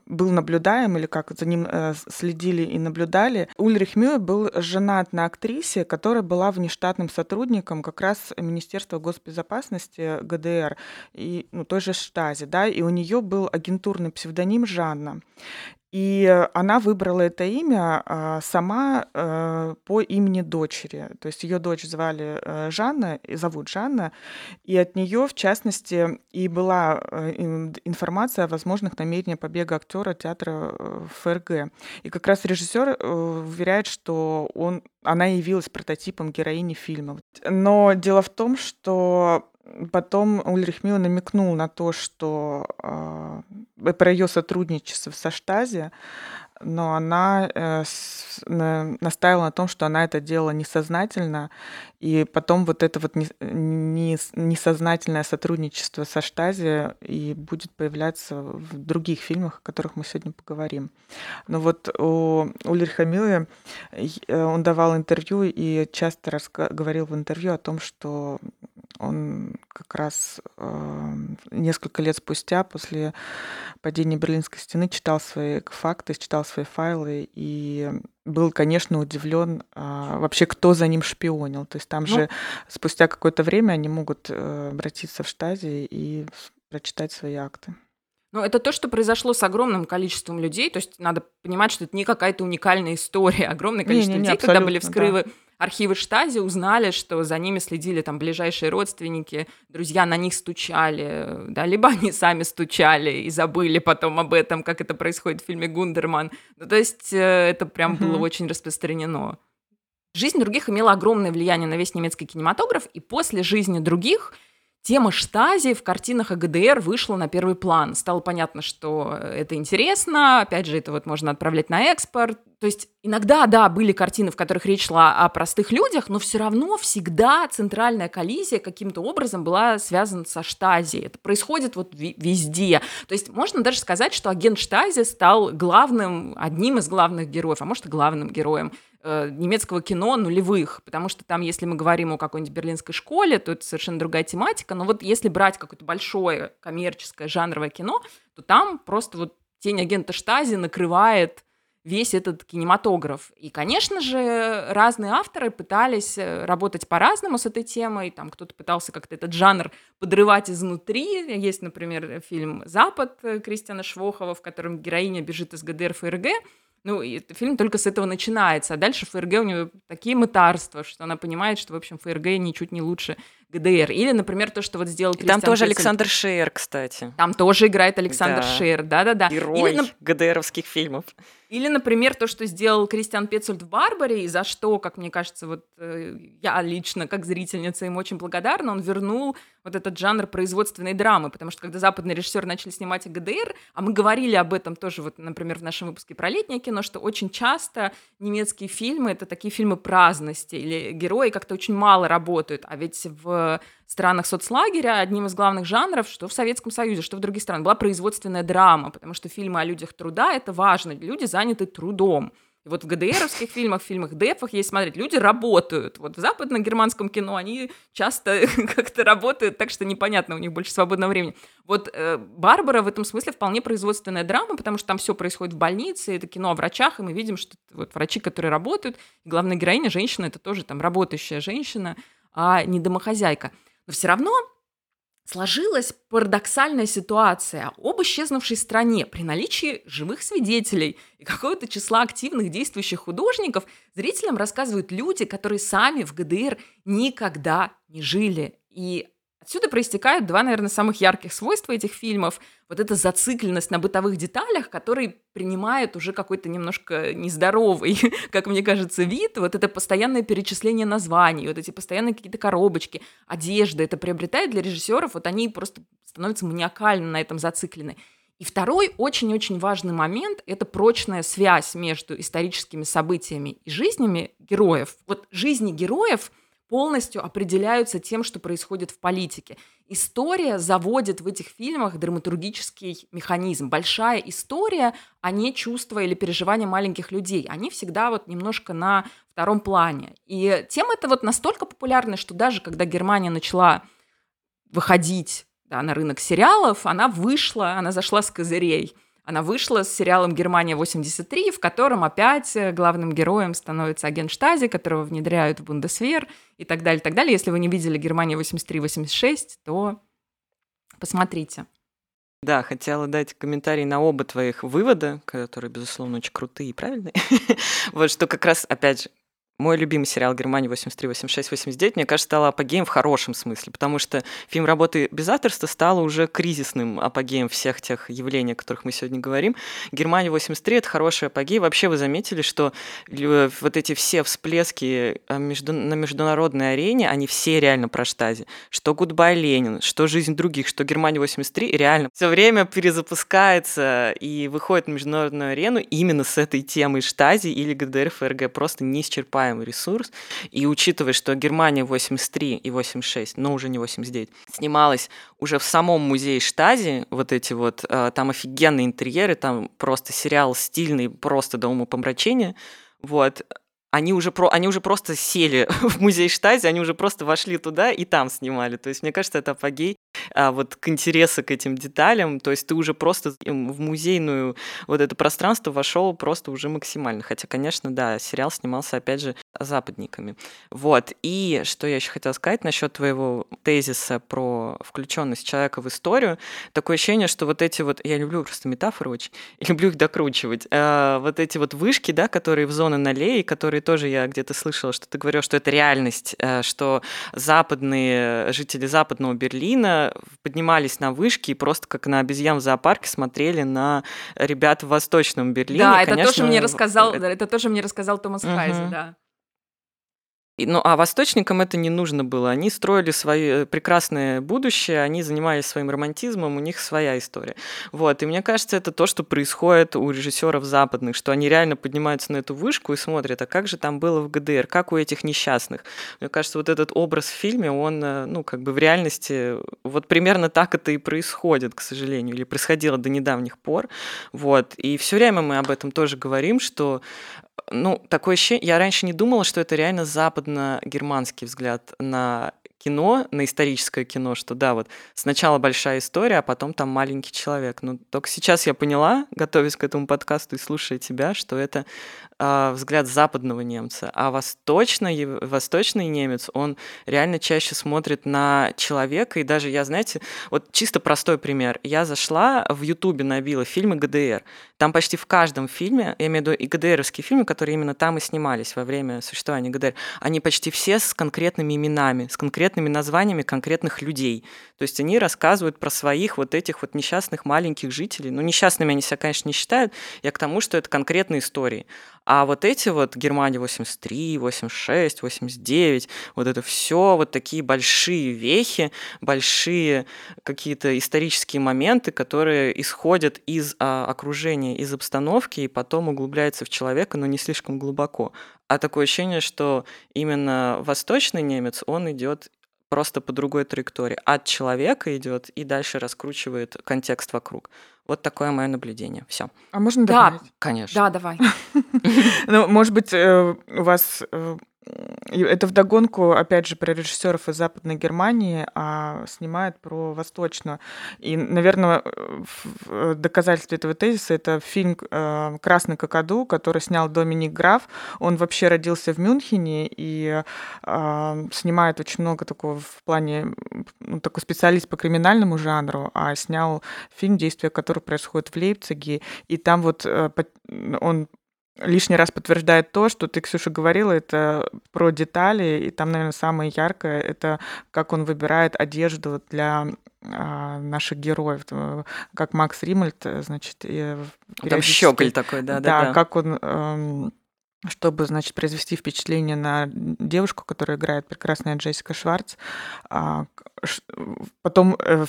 был наблюдаем или как за ним следили и наблюдали. Ульрих Мюэ был женат на актрисе, которая была внештатным сотрудником как раз Министерства госбезопасности ГДР и ну, той же Штази, да, и у нее был агентурный псевдоним Жанна. И она выбрала это имя а, сама э, по имени дочери. То есть ее дочь звали э, Жанна, зовут Жанна, и от нее, в частности, и была э, информация о возможных намерениях побега актера театра ФРГ. И как раз режиссер уверяет, что он, она явилась прототипом героини фильма. Но дело в том, что Потом Ульрих Милл намекнул на то, что э, про ее сотрудничество со Штази, но она э, с, на, настаивала на том, что она это делала несознательно, и потом вот это вот не, не, несознательное сотрудничество со Штази и будет появляться в других фильмах, о которых мы сегодня поговорим. Но вот у Ульриха Милля э, он давал интервью и часто говорил в интервью о том, что он как раз э, несколько лет спустя, после падения Берлинской стены, читал свои факты, читал свои файлы и был, конечно, удивлен э, вообще, кто за ним шпионил. То есть там ну, же спустя какое-то время они могут э, обратиться в штазе и прочитать свои акты. Ну, это то, что произошло с огромным количеством людей. То есть надо понимать, что это не какая-то уникальная история. [LAUGHS] Огромное количество не, не, не, людей, когда были вскрывы да архивы Штази узнали, что за ними следили там ближайшие родственники, друзья на них стучали, да, либо [LAUGHS] они сами стучали и забыли потом об этом, как это происходит в фильме «Гундерман». Ну, то есть э, это прям было очень распространено. Жизнь других имела огромное влияние на весь немецкий кинематограф, и после жизни других – Тема штази в картинах АГДР вышла на первый план. Стало понятно, что это интересно. Опять же, это вот можно отправлять на экспорт. То есть иногда, да, были картины, в которых речь шла о простых людях, но все равно всегда центральная коллизия каким-то образом была связана со штази. Это происходит вот везде. То есть можно даже сказать, что агент штази стал главным, одним из главных героев, а может и главным героем Э, немецкого кино нулевых, потому что там, если мы говорим о какой-нибудь берлинской школе, то это совершенно другая тематика, но вот если брать какое-то большое коммерческое жанровое кино, то там просто вот тень агента Штази накрывает весь этот кинематограф. И, конечно же, разные авторы пытались э, работать по-разному с этой темой. Там кто-то пытался как-то этот жанр подрывать изнутри. Есть, например, фильм «Запад» Кристиана Швохова, в котором героиня бежит из ГДР ФРГ, ну, и фильм только с этого начинается. А дальше ФРГ у нее такие мытарства, что она понимает, что, в общем, ФРГ ничуть не лучше ГДР. Или, например, то, что вот сделал Кристиан Там тоже Пецель. Александр Шер, кстати. Там тоже играет Александр да. Шер, да-да-да. Герой Или, ГДРовских фильмов. Или, например, то, что сделал Кристиан Пецельд в «Барбаре», и за что, как мне кажется, вот э, я лично, как зрительница, ему очень благодарна, он вернул вот этот жанр производственной драмы, потому что когда западные режиссеры начали снимать ГДР, а мы говорили об этом тоже, вот, например, в нашем выпуске про летнее кино, что очень часто немецкие фильмы — это такие фильмы праздности, или герои как-то очень мало работают, а ведь в странах соцлагеря одним из главных жанров, что в Советском Союзе, что в других странах, была производственная драма, потому что фильмы о людях труда — это важно, люди заняты трудом. Вот в ГДРовских фильмах, в фильмах Дефах, есть смотреть, люди работают. Вот в западно-германском кино они часто [LAUGHS] как-то работают, так что непонятно, у них больше свободного времени. Вот э, «Барбара» в этом смысле вполне производственная драма, потому что там все происходит в больнице, это кино о врачах, и мы видим, что вот врачи, которые работают, главная героиня, женщина, это тоже там работающая женщина, а не домохозяйка. Но все равно сложилась парадоксальная ситуация об исчезнувшей стране. При наличии живых свидетелей и какого-то числа активных действующих художников зрителям рассказывают люди, которые сами в ГДР никогда не жили. И Отсюда проистекают два, наверное, самых ярких свойства этих фильмов. Вот эта зацикленность на бытовых деталях, который принимает уже какой-то немножко нездоровый, [LAUGHS] как мне кажется, вид. Вот это постоянное перечисление названий, вот эти постоянные какие-то коробочки, одежда. Это приобретает для режиссеров, вот они просто становятся маниакально на этом зациклены. И второй очень-очень важный момент – это прочная связь между историческими событиями и жизнями героев. Вот жизни героев – полностью определяются тем, что происходит в политике. История заводит в этих фильмах драматургический механизм. Большая история, а не чувства или переживания маленьких людей. Они всегда вот немножко на втором плане. И тема эта вот настолько популярна, что даже когда Германия начала выходить да, на рынок сериалов, она вышла, она зашла с козырей – она вышла с сериалом «Германия-83», в котором опять э, главным героем становится агент Штази, которого внедряют в Бундесвер и так далее, так далее. Если вы не видели «Германия-83-86», то посмотрите. Да, хотела дать комментарий на оба твоих вывода, которые, безусловно, очень крутые и правильные. [LAUGHS] вот что как раз, опять же, мой любимый сериал Германия 83, 86, 89, мне кажется, стал апогеем в хорошем смысле, потому что фильм «Работы без авторства» стал уже кризисным апогеем всех тех явлений, о которых мы сегодня говорим. Германия 83 — это хороший апогей. Вообще вы заметили, что вот эти все всплески э, между... на международной арене, они все реально про штази. Что «Гудбай, Ленин», что «Жизнь других», что «Германия 83» реально все время перезапускается и выходит на международную арену именно с этой темой штази или ГДР, ФРГ, просто неисчерпаемый неисчерпаемый ресурс. И учитывая, что Германия 83 и 86, но уже не 89, снималась уже в самом музее Штази, вот эти вот, э, там офигенные интерьеры, там просто сериал стильный, просто до умопомрачения. Вот, они уже, про, они уже просто сели [LAUGHS] в музей Штази, они уже просто вошли туда и там снимали. То есть, мне кажется, это апогей а, вот к интересу к этим деталям. То есть ты уже просто в музейную вот это пространство вошел просто уже максимально. Хотя, конечно, да, сериал снимался, опять же, западниками. Вот. И что я еще хотела сказать насчет твоего тезиса про включенность человека в историю. Такое ощущение, что вот эти вот, я люблю просто метафоры очень, [LAUGHS] люблю их докручивать. А, вот эти вот вышки, да, которые в зоны налей, которые тоже я где-то слышала, что ты говорил, что это реальность, э, что западные жители западного Берлина поднимались на вышки и просто как на обезьян в зоопарке смотрели на ребят в Восточном Берлине. Да, это Конечно, тоже мне рассказал, это, это тоже мне рассказал Томас угу. Хайзе, да. Ну, а восточникам это не нужно было. Они строили свое прекрасное будущее, они занимались своим романтизмом, у них своя история. Вот. И мне кажется, это то, что происходит у режиссеров западных, что они реально поднимаются на эту вышку и смотрят, а как же там было в ГДР, как у этих несчастных. Мне кажется, вот этот образ в фильме, он, э, ну, как бы в реальности, вот примерно так это и происходит, к сожалению, или происходило до недавних пор. Вот. И все время мы об этом тоже говорим, что ну, такое ощущение, я раньше не думала, что это реально западно-германский взгляд на кино, на историческое кино, что да, вот сначала большая история, а потом там маленький человек. Но только сейчас я поняла, готовясь к этому подкасту и слушая тебя, что это э, взгляд западного немца, а восточный, восточный немец, он реально чаще смотрит на человека, и даже я, знаете, вот чисто простой пример. Я зашла в Ютубе, набила фильмы ГДР. Там почти в каждом фильме, я имею в виду и ГДРовские фильмы, которые именно там и снимались во время существования ГДР, они почти все с конкретными именами, с конкретными названиями конкретных людей. То есть они рассказывают про своих вот этих вот несчастных маленьких жителей. Ну, несчастными они себя, конечно, не считают. Я к тому, что это конкретные истории. А вот эти вот Германия 83, 86, 89, вот это все вот такие большие вехи, большие какие-то исторические моменты, которые исходят из а, окружения, из обстановки и потом углубляются в человека, но не слишком глубоко. А такое ощущение, что именно восточный немец, он идет просто по другой траектории. От человека идет и дальше раскручивает контекст вокруг. Вот такое мое наблюдение. Все. А можно добавить? Да, конечно. Да, давай. [LAUGHS] Ну, может быть, э, у вас э, это вдогонку, опять же, про режиссеров из Западной Германии, а снимает про Восточную. И, наверное, в доказательство этого тезиса это фильм э, «Красный какаду», который снял Доминик Граф. Он вообще родился в Мюнхене и э, снимает очень много такого в плане, ну, такой специалист по криминальному жанру, а снял фильм, действие которого происходит в Лейпциге. И там вот э, он лишний раз подтверждает то, что ты, Ксюша, говорила, это про детали, и там, наверное, самое яркое, это как он выбирает одежду для а, наших героев, как Макс Риммельт, значит, там щеголь такой, да, да, да, как он эм, чтобы, значит, произвести впечатление на девушку, которая играет прекрасная Джессика Шварц. А, потом, э,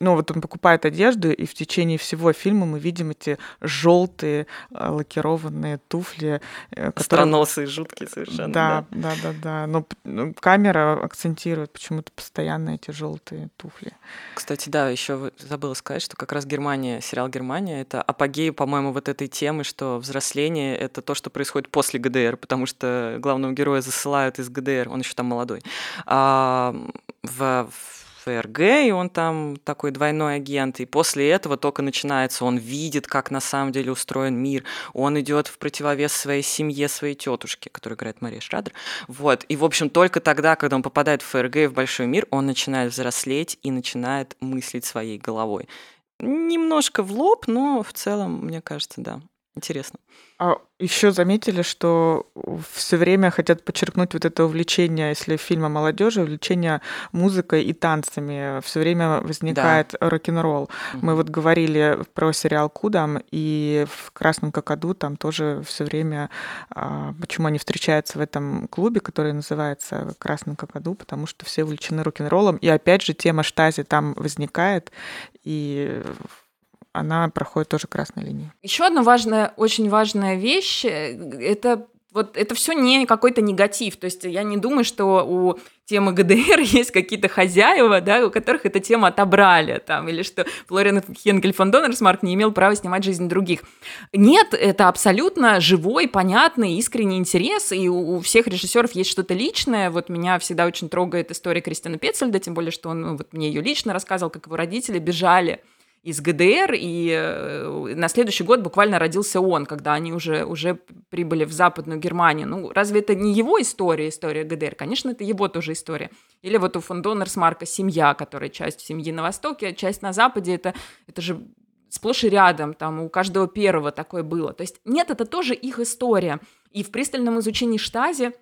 ну, вот он покупает одежду, и в течение всего фильма мы видим эти желтые а, лакированные туфли. Э, которые... Страносые, жуткие совершенно. Да, да, да, да. да. Но ну, камера акцентирует почему-то постоянно эти желтые туфли. Кстати, да, еще забыла сказать, что как раз Германия, сериал Германия, это апогей, по-моему, вот этой темы, что взросление — это то, что происходит после ГДР, потому что главного героя засылают из ГДР, он еще там молодой, а, в, ФРГ, и он там такой двойной агент, и после этого только начинается, он видит, как на самом деле устроен мир, он идет в противовес своей семье, своей тетушке, которая играет Мария Шрадер, вот, и, в общем, только тогда, когда он попадает в ФРГ в большой мир, он начинает взрослеть и начинает мыслить своей головой. Немножко в лоб, но в целом, мне кажется, да, интересно. А еще заметили, что все время хотят подчеркнуть вот это увлечение, если фильма молодежи, увлечение музыкой и танцами. Все время возникает да. рок-н-ролл. Угу. Мы вот говорили про сериал Кудам, и в Красном Кокоду там тоже все время, а, почему они встречаются в этом клубе, который называется Красным Кокоду, потому что все увлечены рок-н-роллом. И опять же тема штази там возникает, и она проходит тоже красной линией. Еще одна важная, очень важная вещь, э, это вот это все не какой-то негатив. То есть я не думаю, что у темы ГДР [LAUGHS] есть какие-то хозяева, да, у которых эту тему отобрали, там, или что Флориан Хенгель фон Доннерсмарк не имел права снимать жизнь других. Нет, это абсолютно живой, понятный, искренний интерес, и у, у всех режиссеров есть что-то личное. Вот меня всегда очень трогает история Кристина Петцельда, тем более, что он ну, вот мне ее лично рассказывал, как его родители бежали из ГДР, и э, на следующий год буквально родился он, когда они уже, уже прибыли в Западную Германию. Ну, разве это не его история, история ГДР? Конечно, это его тоже история. Или вот у фон Доннерсмарка семья, которая часть семьи на Востоке, а часть на Западе, это, это же сплошь и рядом, там у каждого первого такое было. То есть нет, это тоже их история. И в пристальном изучении Штази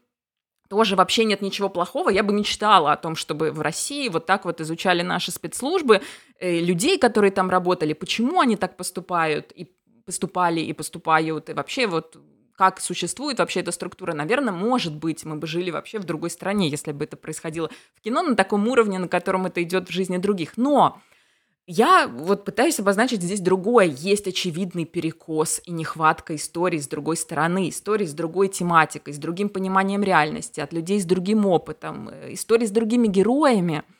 тоже вообще нет ничего плохого. Я бы мечтала о том, чтобы в России вот так вот изучали наши спецслужбы, э, людей, которые там работали, почему они так поступают и поступали и поступают, и вообще вот как существует вообще эта структура. Наверное, может быть, мы бы жили вообще в другой стране, если бы это происходило в кино на таком уровне, на котором это идет в жизни других. Но я вот пытаюсь обозначить здесь другое. Есть очевидный перекос и нехватка истории с другой стороны, истории с другой тематикой, с другим пониманием реальности, от людей с другим опытом, э, истории с другими героями –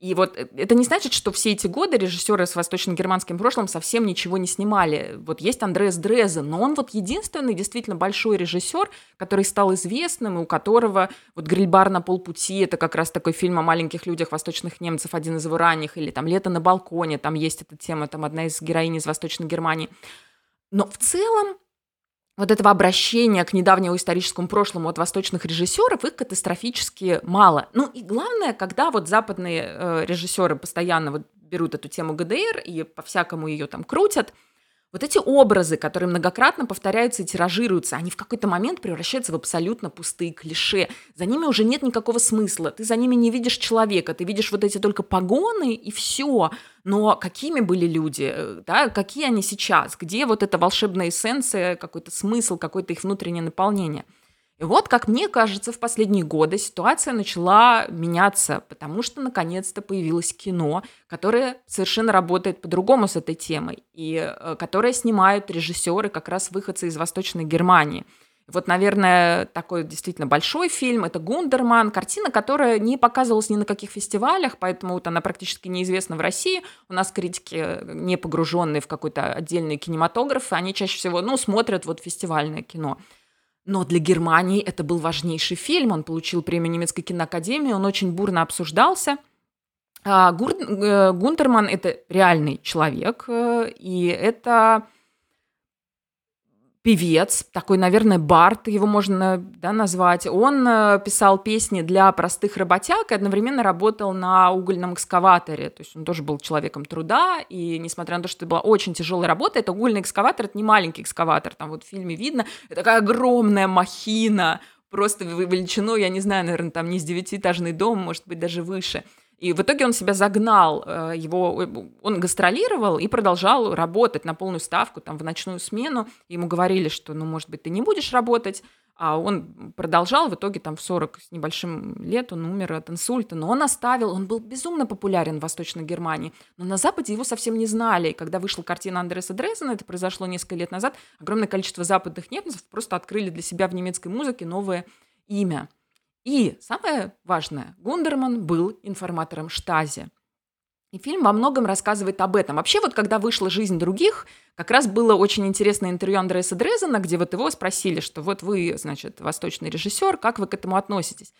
и вот э, это не значит, что все эти годы режиссеры с восточно-германским прошлым совсем ничего не снимали. Вот есть Андреас Дрезен, но он вот единственный действительно большой режиссер, который стал известным, и у которого вот «Грильбар на полпути» — это как раз такой фильм о маленьких людях восточных немцев, один из его ранних, или там «Лето на балконе», там есть эта тема, там одна из героинь из Восточной Германии. Но в целом вот этого обращения к недавнему историческому прошлому от восточных режиссеров их катастрофически мало. Ну и главное, когда вот западные э, режиссеры постоянно вот берут эту тему ГДР и по-всякому ее там крутят – вот эти образы, которые многократно повторяются и тиражируются, они в какой-то момент превращаются в абсолютно пустые клише. За ними уже нет никакого смысла. Ты за ними не видишь человека, ты видишь вот эти только погоны и все. Но какими были люди, э, да, какие они сейчас, где вот эта волшебная эссенция, какой-то смысл, какое-то их внутреннее наполнение – и вот, как мне кажется, в последние годы ситуация начала меняться, потому что наконец-то появилось кино, которое совершенно работает по-другому с этой темой, и э, которое снимают режиссеры, как раз выходцы из Восточной Германии. Вот, наверное, такой действительно большой фильм – это «Гундерман», картина, которая не показывалась ни на каких фестивалях, поэтому вот она практически неизвестна в России. У нас критики, э, не погруженные в какой-то отдельный кинематограф, они чаще всего, ну, смотрят вот фестивальное кино. Но для Германии это был важнейший фильм. Он получил премию немецкой киноакадемии, он очень бурно обсуждался. А, э, Гунтерман – это реальный человек, э, и это певец, такой, наверное, бард, его можно да, назвать. Он э, писал песни для простых работяг и одновременно работал на угольном экскаваторе. То есть он тоже был человеком труда, и несмотря на то, что это была очень тяжелая работа, это угольный экскаватор, это не маленький экскаватор, там вот в фильме видно, это такая огромная махина, просто величину, я не знаю, наверное, там не с девятиэтажный дом, может быть, даже выше – и в итоге он себя загнал, э, его, э, он гастролировал и продолжал работать на полную ставку, там, в ночную смену. Ему говорили, что, ну, может быть, ты не будешь работать, а он продолжал, в итоге там в 40 с небольшим лет он умер от инсульта, но он оставил, он был безумно популярен в Восточной Германии, но на Западе его совсем не знали. И когда вышла картина Андреса Дрезена, это произошло несколько лет назад, огромное количество западных немцев просто открыли для себя в немецкой музыке новое имя – и самое важное, Гундерман был информатором Штази. И фильм во многом рассказывает об этом. Вообще, вот когда вышла «Жизнь других», как раз было очень интересное интервью Андреса Дрезена, где вот его спросили, что вот вы, значит, восточный режиссер, как вы к этому относитесь?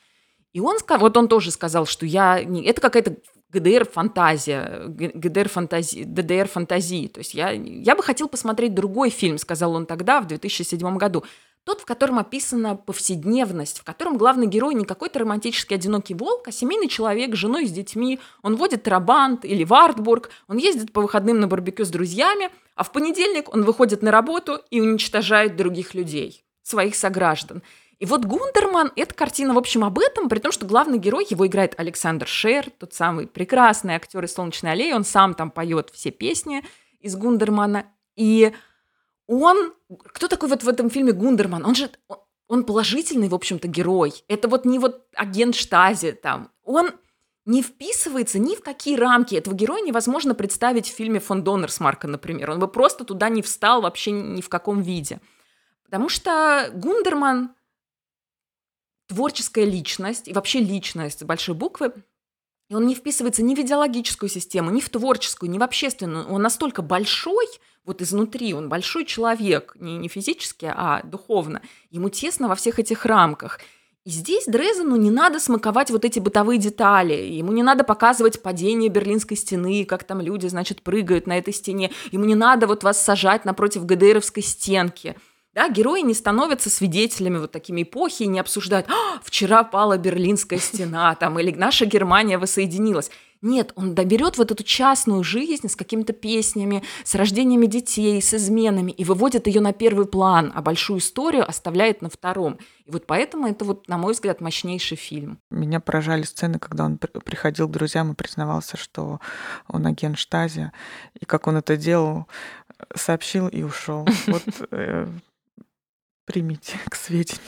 И он, вот он тоже сказал, что я, это какая-то ГДР-фантазия, ГДР-фантазии, ДДР-фантазии. То есть я, я бы хотел посмотреть другой фильм, сказал он тогда, в 2007 году. Тот, в котором описана повседневность, в котором главный герой не какой-то романтический одинокий волк, а семейный человек с женой, с детьми. Он водит трабант или Вартбург, он ездит по выходным на барбекю с друзьями, а в понедельник он выходит на работу и уничтожает других людей, своих сограждан. И вот Гундерман – это картина, в общем, об этом, при том, что главный герой, его играет Александр Шер, тот самый прекрасный актер из «Солнечной аллеи», он сам там поет все песни из Гундермана. И он... Кто такой вот в этом фильме Гундерман? Он же... Он положительный, в общем-то, герой. Это вот не вот агент Штази там. Он не вписывается ни в какие рамки. Этого героя невозможно представить в фильме «Фон Доннерсмарка», например. Он бы просто туда не встал вообще ни в каком виде. Потому что Гундерман творческая личность и вообще личность с большой буквы, и он не вписывается ни в идеологическую систему, ни в творческую, ни в общественную. Он настолько большой, вот изнутри, он большой человек, не, не физически, а духовно. Ему тесно во всех этих рамках. И здесь Дрезену не надо смаковать вот эти бытовые детали, ему не надо показывать падение Берлинской стены, как там люди, значит, прыгают на этой стене, ему не надо вот вас сажать напротив ГДРовской стенки – да, герои не становятся свидетелями вот такими эпохи и не обсуждают «А, «вчера пала Берлинская стена» там, или «наша Германия воссоединилась». Нет, он доберет вот эту частную жизнь с какими-то песнями, с рождениями детей, с изменами и выводит ее на первый план, а большую историю оставляет на втором. И вот поэтому это вот, на мой взгляд, мощнейший фильм. Меня поражали сцены, когда он приходил к друзьям и признавался, что он агент Штази, и как он это делал, сообщил и ушел. [LAUGHS] Вот э, примите к сведению.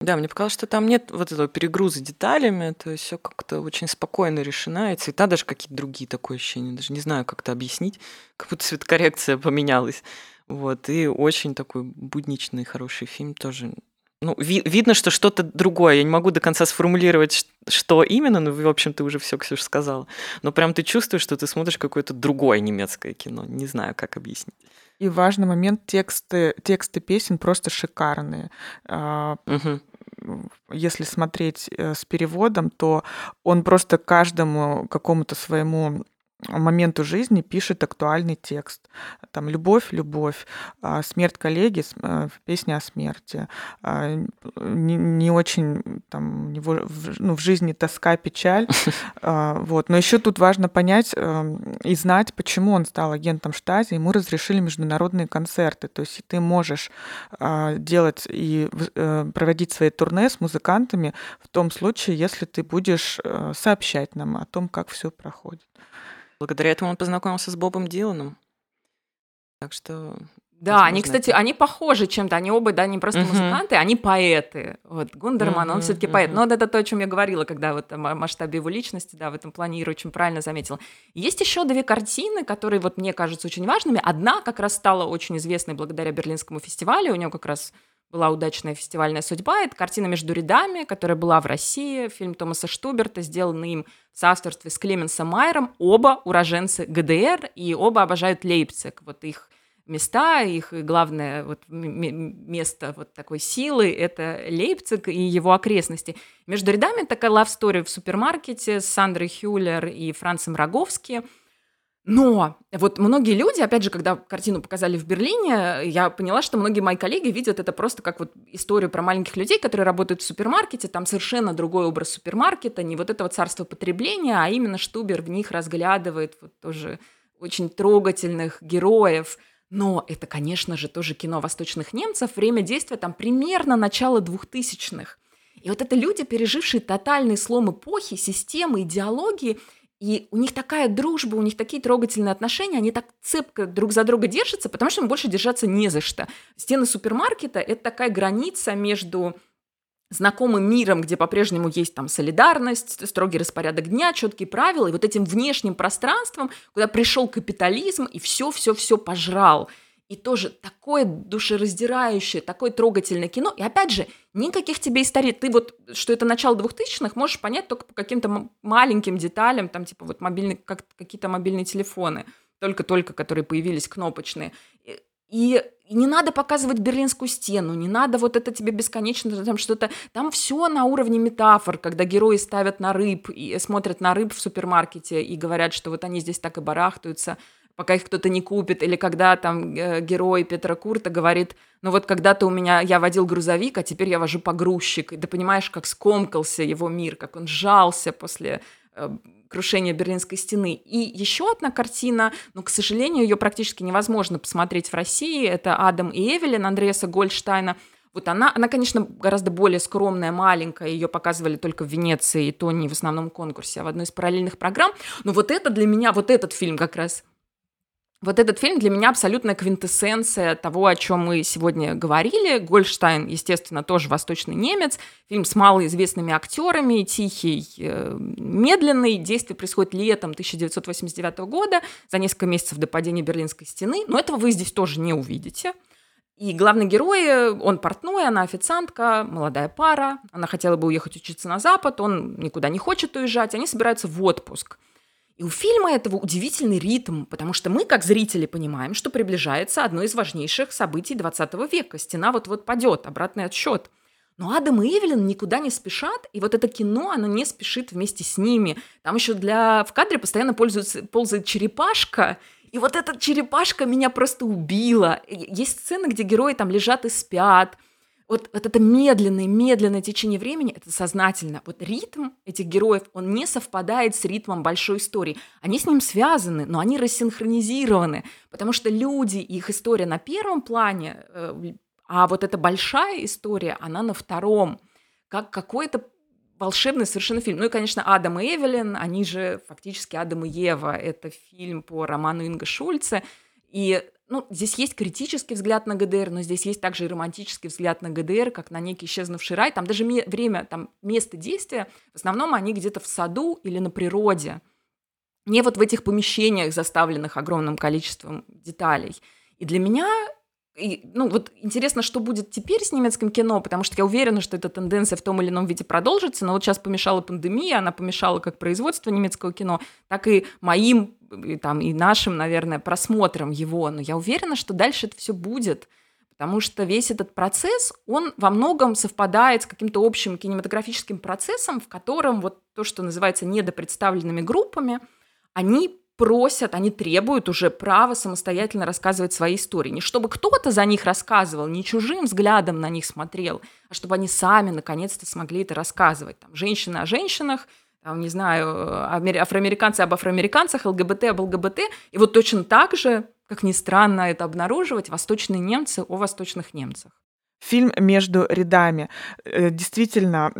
Да, мне показалось, что там нет вот этого перегруза деталями, то есть все как-то очень спокойно решено, и цвета даже какие-то другие, такое ощущение, даже не знаю, как это объяснить, как будто цветокоррекция поменялась. Вот, и очень такой будничный, хороший фильм тоже. Ну, ви- видно, что что-то другое. Я не могу до конца сформулировать, что именно, но, в общем, ты уже все, Ксюша, сказала. Но прям ты чувствуешь, что ты смотришь какое-то другое немецкое кино. Не знаю, как объяснить. И важный момент, тексты, тексты песен просто шикарные. Угу. Если смотреть э, с переводом, то он просто каждому какому-то своему моменту жизни пишет актуальный текст. Там «Любовь, любовь», а, «Смерть коллеги», э, песня о смерти. А, не, не очень там, него, ну, в жизни тоска, печаль. [LAUGHS] А, вот. Но еще тут важно понять эм, и знать, почему он стал агентом Штази. Ему разрешили международные концерты. То есть ты можешь делать и э, проводить свои турне с музыкантами в том случае, если ты будешь э, сообщать нам о том, как все проходит. Благодаря этому он познакомился с Бобом Диланом. Так что да, Возможно, они, кстати, это... они похожи чем-то. Они оба, да, не просто uh-huh. музыканты, они поэты. Вот Гундерман, uh-huh, он все-таки uh-huh. поэт. Но вот это то, о чем я говорила, когда вот о масштабе его личности, да, в этом плане Ира очень правильно заметила. Есть еще две картины, которые вот мне кажутся очень важными. Одна как раз стала очень известной благодаря Берлинскому фестивалю. У него как раз была удачная фестивальная судьба. Это картина «Между рядами», которая была в России, фильм Томаса Штуберта, сделанный им в соавторстве с Клеменсом Майером. Оба уроженцы ГДР, и оба обожают Лейпциг. Вот их места, их главное вот место вот такой силы — это Лейпциг и его окрестности. «Между рядами» такая love story в супермаркете с Сандрой Хюллер и Францем Роговски — но вот многие люди, опять же, когда картину показали в Берлине, я поняла, что многие мои коллеги видят это просто как вот историю про маленьких людей, которые работают в супермаркете, там совершенно другой образ супермаркета, не вот этого царства потребления, а именно Штубер в них разглядывает вот тоже очень трогательных героев. Но это, конечно же, тоже кино восточных немцев. Время действия там примерно начало двухтысячных. И вот это люди, пережившие тотальный слом эпохи, системы, идеологии – и у них такая дружба, у них такие трогательные отношения, они так цепко друг за друга держатся, потому что им больше держаться не за что. Стены супермаркета – это такая граница между знакомым миром, где по-прежнему есть там солидарность, строгий распорядок дня, четкие правила, и вот этим внешним пространством, куда пришел капитализм и все-все-все пожрал – и тоже такое душераздирающее, такое трогательное кино. И опять же, никаких тебе историй. Ты вот, что это начало двухтысячных, можешь понять только по каким-то маленьким деталям, там типа вот мобильные, как, какие-то мобильные телефоны, только-только, которые появились кнопочные. И, и не надо показывать Берлинскую стену, не надо вот это тебе бесконечно, там что-то, там все на уровне метафор, когда герои ставят на рыб и смотрят на рыб в супермаркете и говорят, что вот они здесь так и барахтаются, пока их кто-то не купит, или когда там э, герой Петра Курта говорит, ну вот когда-то у меня, я водил грузовик, а теперь я вожу погрузчик, и ты понимаешь, как скомкался его мир, как он сжался после э, крушения Берлинской стены. И еще одна картина, но, к сожалению, ее практически невозможно посмотреть в России, это «Адам и Эвелин» Андреаса Гольдштайна – вот она, она, конечно, гораздо более скромная, маленькая, ее показывали только в Венеции, и то не в основном конкурсе, а в одной из параллельных программ. Но вот это для меня, вот этот фильм как раз вот этот фильм для меня абсолютная квинтэссенция того, о чем мы сегодня говорили. Гольштайн, естественно, тоже восточный немец. Фильм с малоизвестными актерами, тихий, э, медленный. Действие происходит летом 1989 года, за несколько месяцев до падения Берлинской стены. Но этого вы здесь тоже не увидите. И главный герой, он портной, она официантка, молодая пара. Она хотела бы уехать учиться на Запад, он никуда не хочет уезжать. Они собираются в отпуск. И у фильма этого удивительный ритм, потому что мы, как зрители, понимаем, что приближается одно из важнейших событий 20 века. Стена вот-вот падет, обратный отсчет. Но Адам и Эвелин никуда не спешат, и вот это кино, оно не спешит вместе с ними. Там еще для... в кадре постоянно пользуется, ползает черепашка, и вот эта черепашка меня просто убила. Есть сцены, где герои там лежат и спят. Вот, вот это медленное, медленное течение времени, это сознательно. Вот ритм этих героев, он не совпадает с ритмом большой истории. Они с ним связаны, но они рассинхронизированы, потому что люди и их история на первом плане, э, а вот эта большая история, она на втором. Как какой-то волшебный совершенно фильм. Ну и, конечно, Адам и Эвелин, они же фактически Адам и Ева. Это фильм по роману Инга Шульца. И ну, здесь есть критический взгляд на ГДР, но здесь есть также и романтический взгляд на ГДР, как на некий исчезнувший рай. Там даже время, там место действия, в основном они где-то в саду или на природе. Не вот в этих помещениях, заставленных огромным количеством деталей. И для меня и, ну, вот интересно, что будет теперь с немецким кино, потому что я уверена, что эта тенденция в том или ином виде продолжится, но вот сейчас помешала пандемия, она помешала как производство немецкого кино, так и моим и, там, и нашим, наверное, просмотром его. Но я уверена, что дальше это все будет, потому что весь этот процесс, он во многом совпадает с каким-то общим кинематографическим процессом, в котором вот то, что называется недопредставленными группами, они просят, они требуют уже права самостоятельно рассказывать свои истории. Не чтобы кто-то за них рассказывал, не чужим взглядом на них смотрел, а чтобы они сами наконец-то смогли это рассказывать. Там, женщины о женщинах, там, не знаю, афроамериканцы об афроамериканцах, ЛГБТ об ЛГБТ. И вот точно так же, как ни странно это обнаруживать, восточные немцы о восточных немцах фильм между рядами. Э, действительно,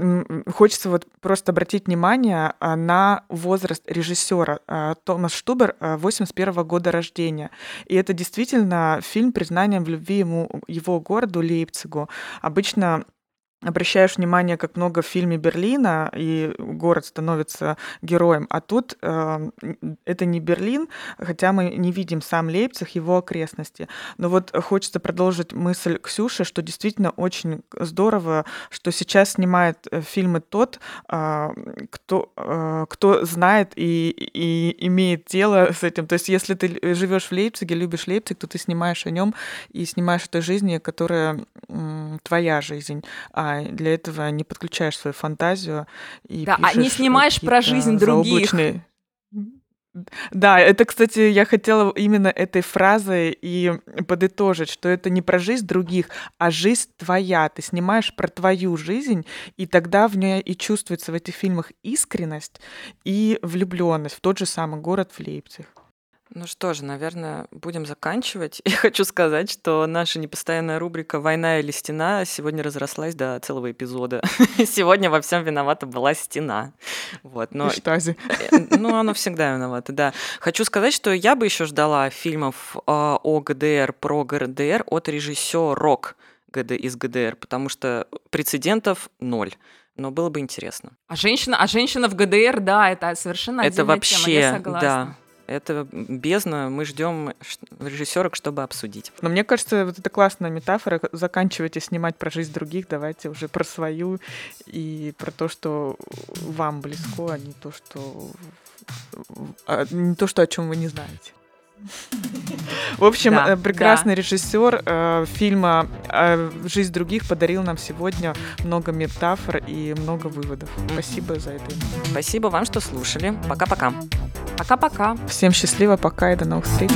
хочется вот просто обратить внимание а, на возраст режиссера. А, Томас Штубер 81 а, года рождения. И это действительно фильм признанием в любви ему, его городу Лейпцигу. Обычно обращаешь внимание, как много в фильме Берлина, и город становится героем. А тут э, это не Берлин, хотя мы не видим сам Лейпциг, его окрестности. Но вот хочется продолжить мысль Ксюши, что действительно очень здорово, что сейчас снимает э, фильмы тот, э, кто, э, кто знает и, и имеет дело с этим. То есть если ты живешь в Лейпциге, любишь Лейпциг, то ты снимаешь о нем и снимаешь о той жизни, которая э, твоя жизнь. А для этого не подключаешь свою фантазию и Да, а не снимаешь про жизнь других. Да, это, кстати, я хотела именно этой фразой и подытожить, что это не про жизнь других, а жизнь твоя. Ты снимаешь про твою жизнь, и тогда в ней и чувствуется в этих фильмах искренность и влюбленность в тот же самый город в Лейпциг. Ну что же, наверное, будем заканчивать. [LAUGHS] Я хочу сказать, что наша непостоянная рубрика «Война или стена» сегодня разрослась до целого эпизода. [LAUGHS] Сегодня во всем виновата была стена. Вот, но... Штази. Э, ну, она всегда виновата, да. Хочу сказать, что я бы еще ждала фильмов а, о ГДР, про ГДР от режиссерок ГД из ГДР, потому что прецедентов ноль но было бы интересно. А женщина, а женщина в ГДР, да, это совершенно это вообще, тема, я согласна. да, это бездна, мы ждем режиссерок, чтобы обсудить. Но мне кажется, вот это классная метафора. Заканчивайте снимать про жизнь других, давайте уже про свою и про то, что вам близко, а не то, что а не то, что о чем вы не знаете. [LAUGHS] В общем, да, э, прекрасный да. режиссер э, фильма э, «Жизнь других» подарил нам сегодня много метафор и много выводов. Спасибо за это. Спасибо вам, что слушали. Пока-пока. Пока-пока. Всем счастливо, пока и до новых встреч.